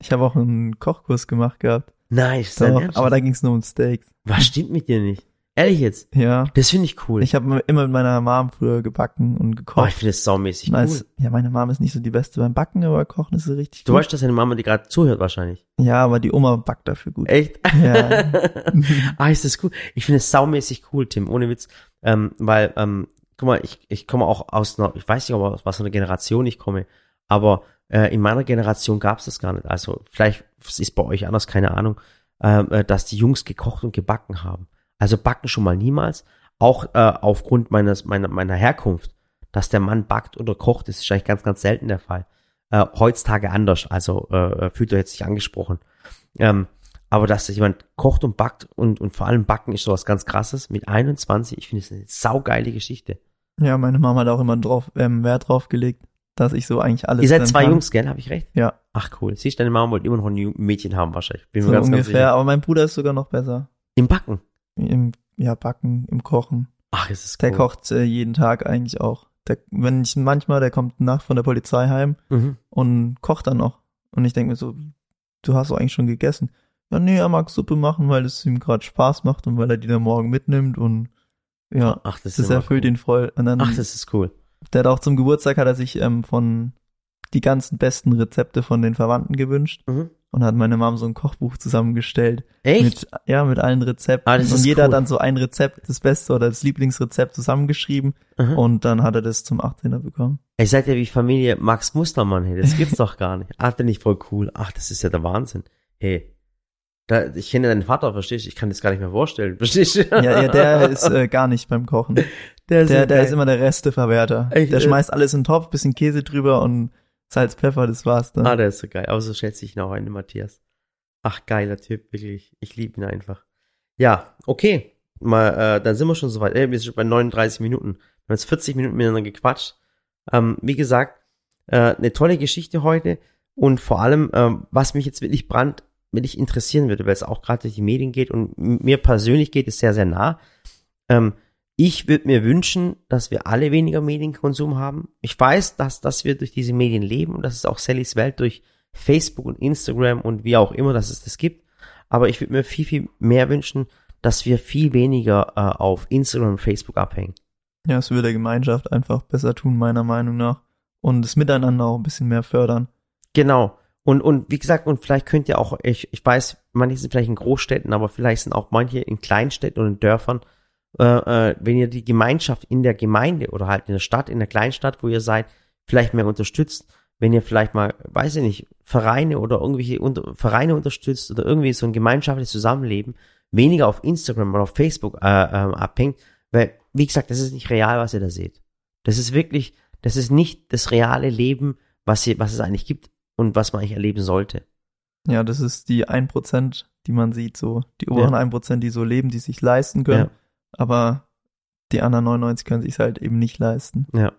Ich habe auch einen Kochkurs gemacht gehabt. Nein, ist Doch, aber da ging es nur um Steaks. Was stimmt mit dir nicht? Ehrlich jetzt? Ja, Das finde ich cool. ich habe immer mit meiner Mom früher gebacken und oh, gekocht. ich finde das saumäßig cool. Ja, meine Mom ist nicht so die Beste beim Backen, aber Kochen ist sie richtig Du gut. weißt, dass deine Mama dir gerade zuhört wahrscheinlich. Ja, aber die Oma backt dafür gut. Echt? Ja. ah, ist das cool. Ich finde es saumäßig cool, Tim, ohne Witz. Ähm, weil, ähm, guck mal, ich, ich komme auch aus einer, ich weiß nicht, aus was für einer Generation ich komme, aber äh, in meiner Generation gab es das gar nicht. Also vielleicht ist bei euch anders, keine Ahnung, ähm, äh, dass die Jungs gekocht und gebacken haben. Also backen schon mal niemals. Auch äh, aufgrund meines, meiner, meiner Herkunft, dass der Mann backt oder kocht, ist eigentlich ganz, ganz selten der Fall. Äh, heutzutage anders, also äh, fühlt euch jetzt nicht angesprochen. Ähm, aber dass jemand kocht und backt und, und vor allem backen ist sowas ganz krasses mit 21, ich finde es eine saugeile Geschichte. ja, meine Mama hat auch immer drauf, ähm, Wert drauf gelegt, dass ich so eigentlich alles Ihr seid zwei kann. Jungs, gell? Habe ich recht? Ja, Ach cool. Siehst du, deine Mama wollte immer noch ein Mädchen haben wahrscheinlich. Bin so mir ganz, ganz ungefähr. sicher. Aber mein Bruder ist sogar noch besser. Im Backen. Im ja, Backen, im Kochen. Ach, es ist Der cool. kocht äh, jeden Tag eigentlich auch. Der, wenn ich manchmal, der kommt nach von der Polizei heim Mhm. und kocht dann noch. Und ich denke mir so, du hast doch eigentlich schon gegessen. Ja, nee, er mag Suppe machen, weil es ihm gerade Spaß macht und weil er die dann morgen mitnimmt und ja, Ach, das, ist das erfüllt cool. ihn voll. Dann, Ach, das ist cool. der hat auch zum Geburtstag hat er sich ähm, von die ganzen besten Rezepte von den Verwandten gewünscht Mhm. und hat meine Mom so ein Kochbuch zusammengestellt. Echt? Mit, ja, mit allen Rezepten. Ah, und jeder cool. hat dann so ein Rezept, das Beste oder das Lieblingsrezept zusammengeschrieben Mhm. und dann hat er das zum 18er bekommen. Ihr seid ja wie Familie Max Mustermann, hey, das gibt's doch gar nicht. Ach, denn nicht voll cool. Ach, das ist ja der Wahnsinn. Hey. Da, ich kenne deinen Vater, verstehst du? Ich kann das gar nicht mehr vorstellen, verstehst du? Ja, ja der ist äh, gar nicht beim Kochen. der, ist Der, der ist immer der Resteverwerter. Echt, der äh? schmeißt alles in den Topf, bisschen Käse drüber und Salz, Pfeffer, das war's dann. Ah, der ist so geil. Aber so schätze ich ihn auch ein, Matthias. Ach, geiler Typ, wirklich. Ich liebe ihn einfach. Ja, okay. Mal, äh, dann sind wir schon soweit. Ey, wir sind schon bei 39 Minuten. Wir haben jetzt 40 Minuten miteinander gequatscht. Ähm, wie gesagt, äh, eine tolle Geschichte heute. Und vor allem, ähm, was mich jetzt wirklich brand, wirklich interessieren würde, weil es auch gerade durch die Medien geht und mir persönlich geht es sehr, sehr nah. Ähm, ich würde mir wünschen, dass wir alle weniger Medienkonsum haben. Ich weiß, dass, dass wir durch diese Medien leben und dass es auch Sallys Welt durch Facebook und Instagram und wie auch immer, dass es das gibt. Aber ich würde mir viel, viel mehr wünschen, dass wir viel weniger äh, auf Instagram und Facebook abhängen. Ja, es würde der Gemeinschaft einfach besser tun, meiner Meinung nach. Und das Miteinander auch ein bisschen mehr fördern. Genau. Und, und wie gesagt, und vielleicht könnt ihr auch, ich, ich weiß, manche sind vielleicht in Großstädten, aber vielleicht sind auch manche in Kleinstädten und in Dörfern, äh, äh, wenn ihr die Gemeinschaft in der Gemeinde oder halt in der Stadt, in der Kleinstadt, wo ihr seid, vielleicht mehr unterstützt, wenn ihr vielleicht mal, weiß ich nicht, Vereine oder irgendwelche unter, Vereine unterstützt oder irgendwie so ein gemeinschaftliches Zusammenleben, weniger auf Instagram oder auf Facebook äh, ähm, abhängt, weil, wie gesagt, das ist nicht real, was ihr da seht. Das ist wirklich, das ist nicht das reale Leben, was, ihr, was es eigentlich gibt und was man eigentlich erleben sollte. Ja, das ist die 1%, die man sieht, so. Die oberen Ja. 1%, die so leben, die sich leisten können. Ja. Aber die anderen 99 können sich halt eben nicht leisten. Ja.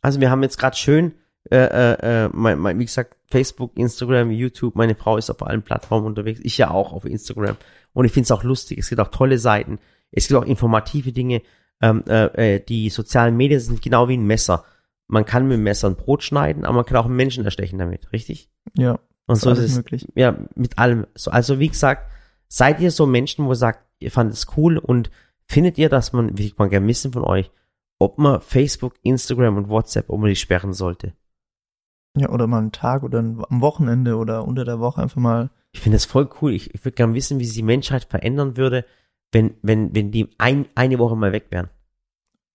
Also wir haben jetzt gerade schön, äh, äh, äh, mein, mein, wie gesagt, Facebook, Instagram, YouTube, meine Frau ist auf allen Plattformen unterwegs, ich ja auch auf Instagram. Und ich finde es auch lustig, es gibt auch tolle Seiten, es gibt auch informative Dinge. Ähm, äh, äh, die sozialen Medien sind genau wie ein Messer. Man kann mit dem Messer ein Brot schneiden, aber man kann auch einen Menschen erstechen damit, richtig? Ja, Und so ist es möglich. ja, mit allem. So, also wie gesagt, seid ihr so Menschen, wo ihr sagt, ihr fandet es cool und findet ihr, dass man, wie ich mal gerne wissen von euch, ob man Facebook, Instagram und WhatsApp, ob man die sperren sollte. Ja, oder mal einen Tag oder ein, am Wochenende oder unter der Woche einfach mal. Ich finde das voll cool. Ich, ich würde gerne wissen, wie sich die Menschheit verändern würde, wenn, wenn, wenn die ein, eine Woche mal weg wären.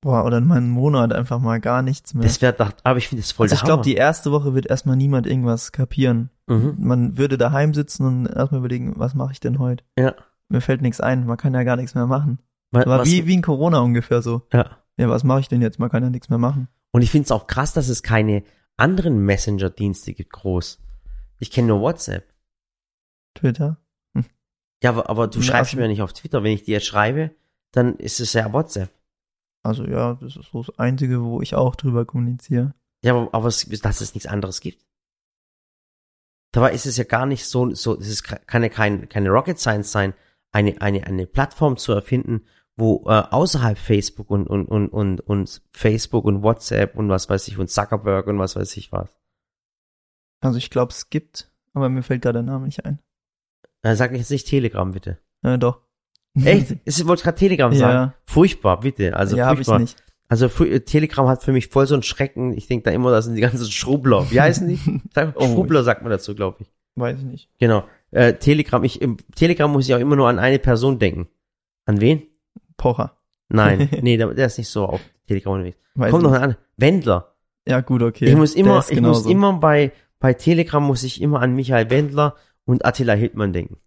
Boah, oder mal einen Monat einfach mal gar nichts mehr. Das wäre doch, aber ich finde das voll also ich glaube, die erste Woche wird erstmal niemand irgendwas kapieren. mhm. Man würde daheim sitzen und erstmal überlegen, was mache ich denn heute? Ja. Mir fällt nichts ein, man kann ja gar nichts mehr machen. Wa- Aber was- wie, wie in Corona ungefähr so. ja. Ja, was mache ich denn jetzt? Man kann ja nichts mehr machen. Und ich finde es auch krass, dass es keine anderen Messenger-Dienste gibt, groß. Ich kenne nur WhatsApp. Twitter? Ja, aber, aber du Ja, schreibst also- mir nicht auf Twitter. Wenn ich dir jetzt schreibe, dann ist es ja WhatsApp. Also ja, das ist so das Einzige, wo ich auch drüber kommuniziere. Ja, aber, aber es, dass es nichts anderes gibt. Dabei ist es ja gar nicht so, so, es ist, kann ja kein, keine Rocket Science sein, eine, eine, eine Plattform zu erfinden, wo äh, außerhalb Facebook und, und, und, und, und Facebook und WhatsApp und was weiß ich und Zuckerberg und was weiß ich was. Also ich glaube, es gibt, aber mir fällt gerade der Name nicht ein. Dann sag ich jetzt nicht Telegram, bitte. Äh, doch. Echt? Es wollte gerade Telegram Ja. sagen. Furchtbar, bitte. Also ja, habe ich furchtbar. nicht. Also äh, Telegram hat für mich voll so einen Schrecken. Ich denke da immer, das sind die ganzen Schrubbler. Wie heißen die? Sag. Schrubbler sagt man dazu, glaube ich. Weiß ich nicht. Genau. Äh, Telegram, ich, im Telegram muss ich auch immer nur an eine Person denken. An wen? Pocher. Nein, nee, der, der ist nicht so auf Telegram unterwegs. Weiß Kommt noch anderer. Wendler. Ja, gut, okay. ich muss immer, ich muss immer bei, bei Telegram muss ich immer an Michael Wendler und Attila Hildmann denken.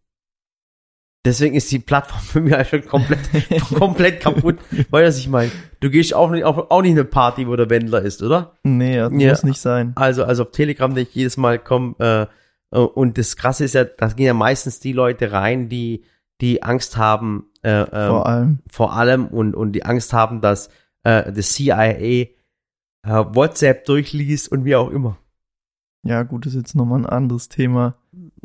Deswegen ist die Plattform für mich schon komplett, komplett kaputt. Weil das ich meine, du gehst auch nicht, auf, auch nicht in eine Party, wo der Wendler ist, oder? Nee, das Ja. muss nicht sein. Also, also auf Telegram denke ich jedes Mal, komm, äh, äh, und das Krasse ist ja, da gehen ja meistens die Leute rein, die, die Angst haben, äh, ähm, Vor allem. vor allem und, und die Angst haben, dass äh, das CIA äh, WhatsApp durchliest und wie auch immer. Ja, gut, das ist jetzt nochmal ein anderes Thema.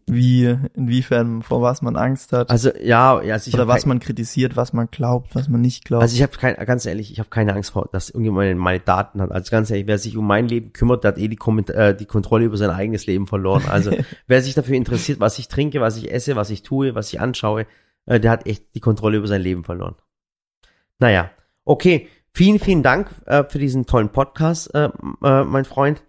Wie, inwiefern, vor was man Angst hat. Also ja, ja also ich oder was kein, man kritisiert, was man glaubt, was man nicht glaubt. also ich habe kein, ganz ehrlich, ich habe keine Angst vor, dass irgendjemand meine, meine Daten hat. Also ganz ehrlich, wer sich um mein Leben kümmert, der hat eh die, Komment äh, die Kontrolle über sein eigenes Leben verloren. Also wer sich dafür interessiert, was ich trinke, was ich esse, was ich tue, was ich anschaue, äh, der hat echt die Kontrolle über sein Leben verloren. Naja, okay. Vielen, vielen Dank äh, für diesen tollen Podcast, äh, äh, mein Freund.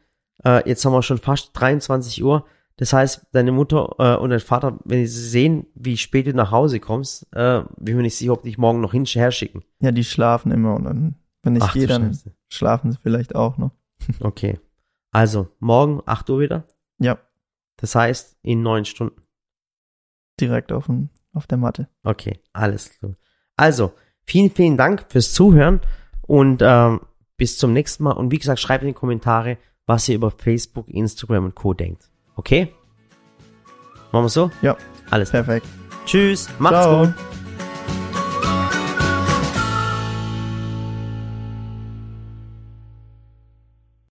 Äh, jetzt haben wir schon fast 23 Uhr. Das heißt, deine Mutter äh, und dein Vater, wenn sie sehen, wie spät du nach Hause kommst, äh, bin mir nicht sicher, ob dich morgen noch hin herschicken. ja, die schlafen immer und dann, wenn ich Ach, gehe, dann Scheiße. schlafen sie vielleicht auch noch. Okay. Also, morgen 8 Uhr wieder. Ja, Das heißt, in neun Stunden. direkt auf, dem, auf der Matte. Okay, alles klar. Also, vielen, vielen Dank fürs Zuhören und ähm, bis zum nächsten Mal. Und wie gesagt, schreibt in die Kommentare, was ihr über Facebook, Instagram und Co. denkt. Okay? Machen wir so? Ja, Alles klar. perfekt. Tschüss, macht's Ciao. gut.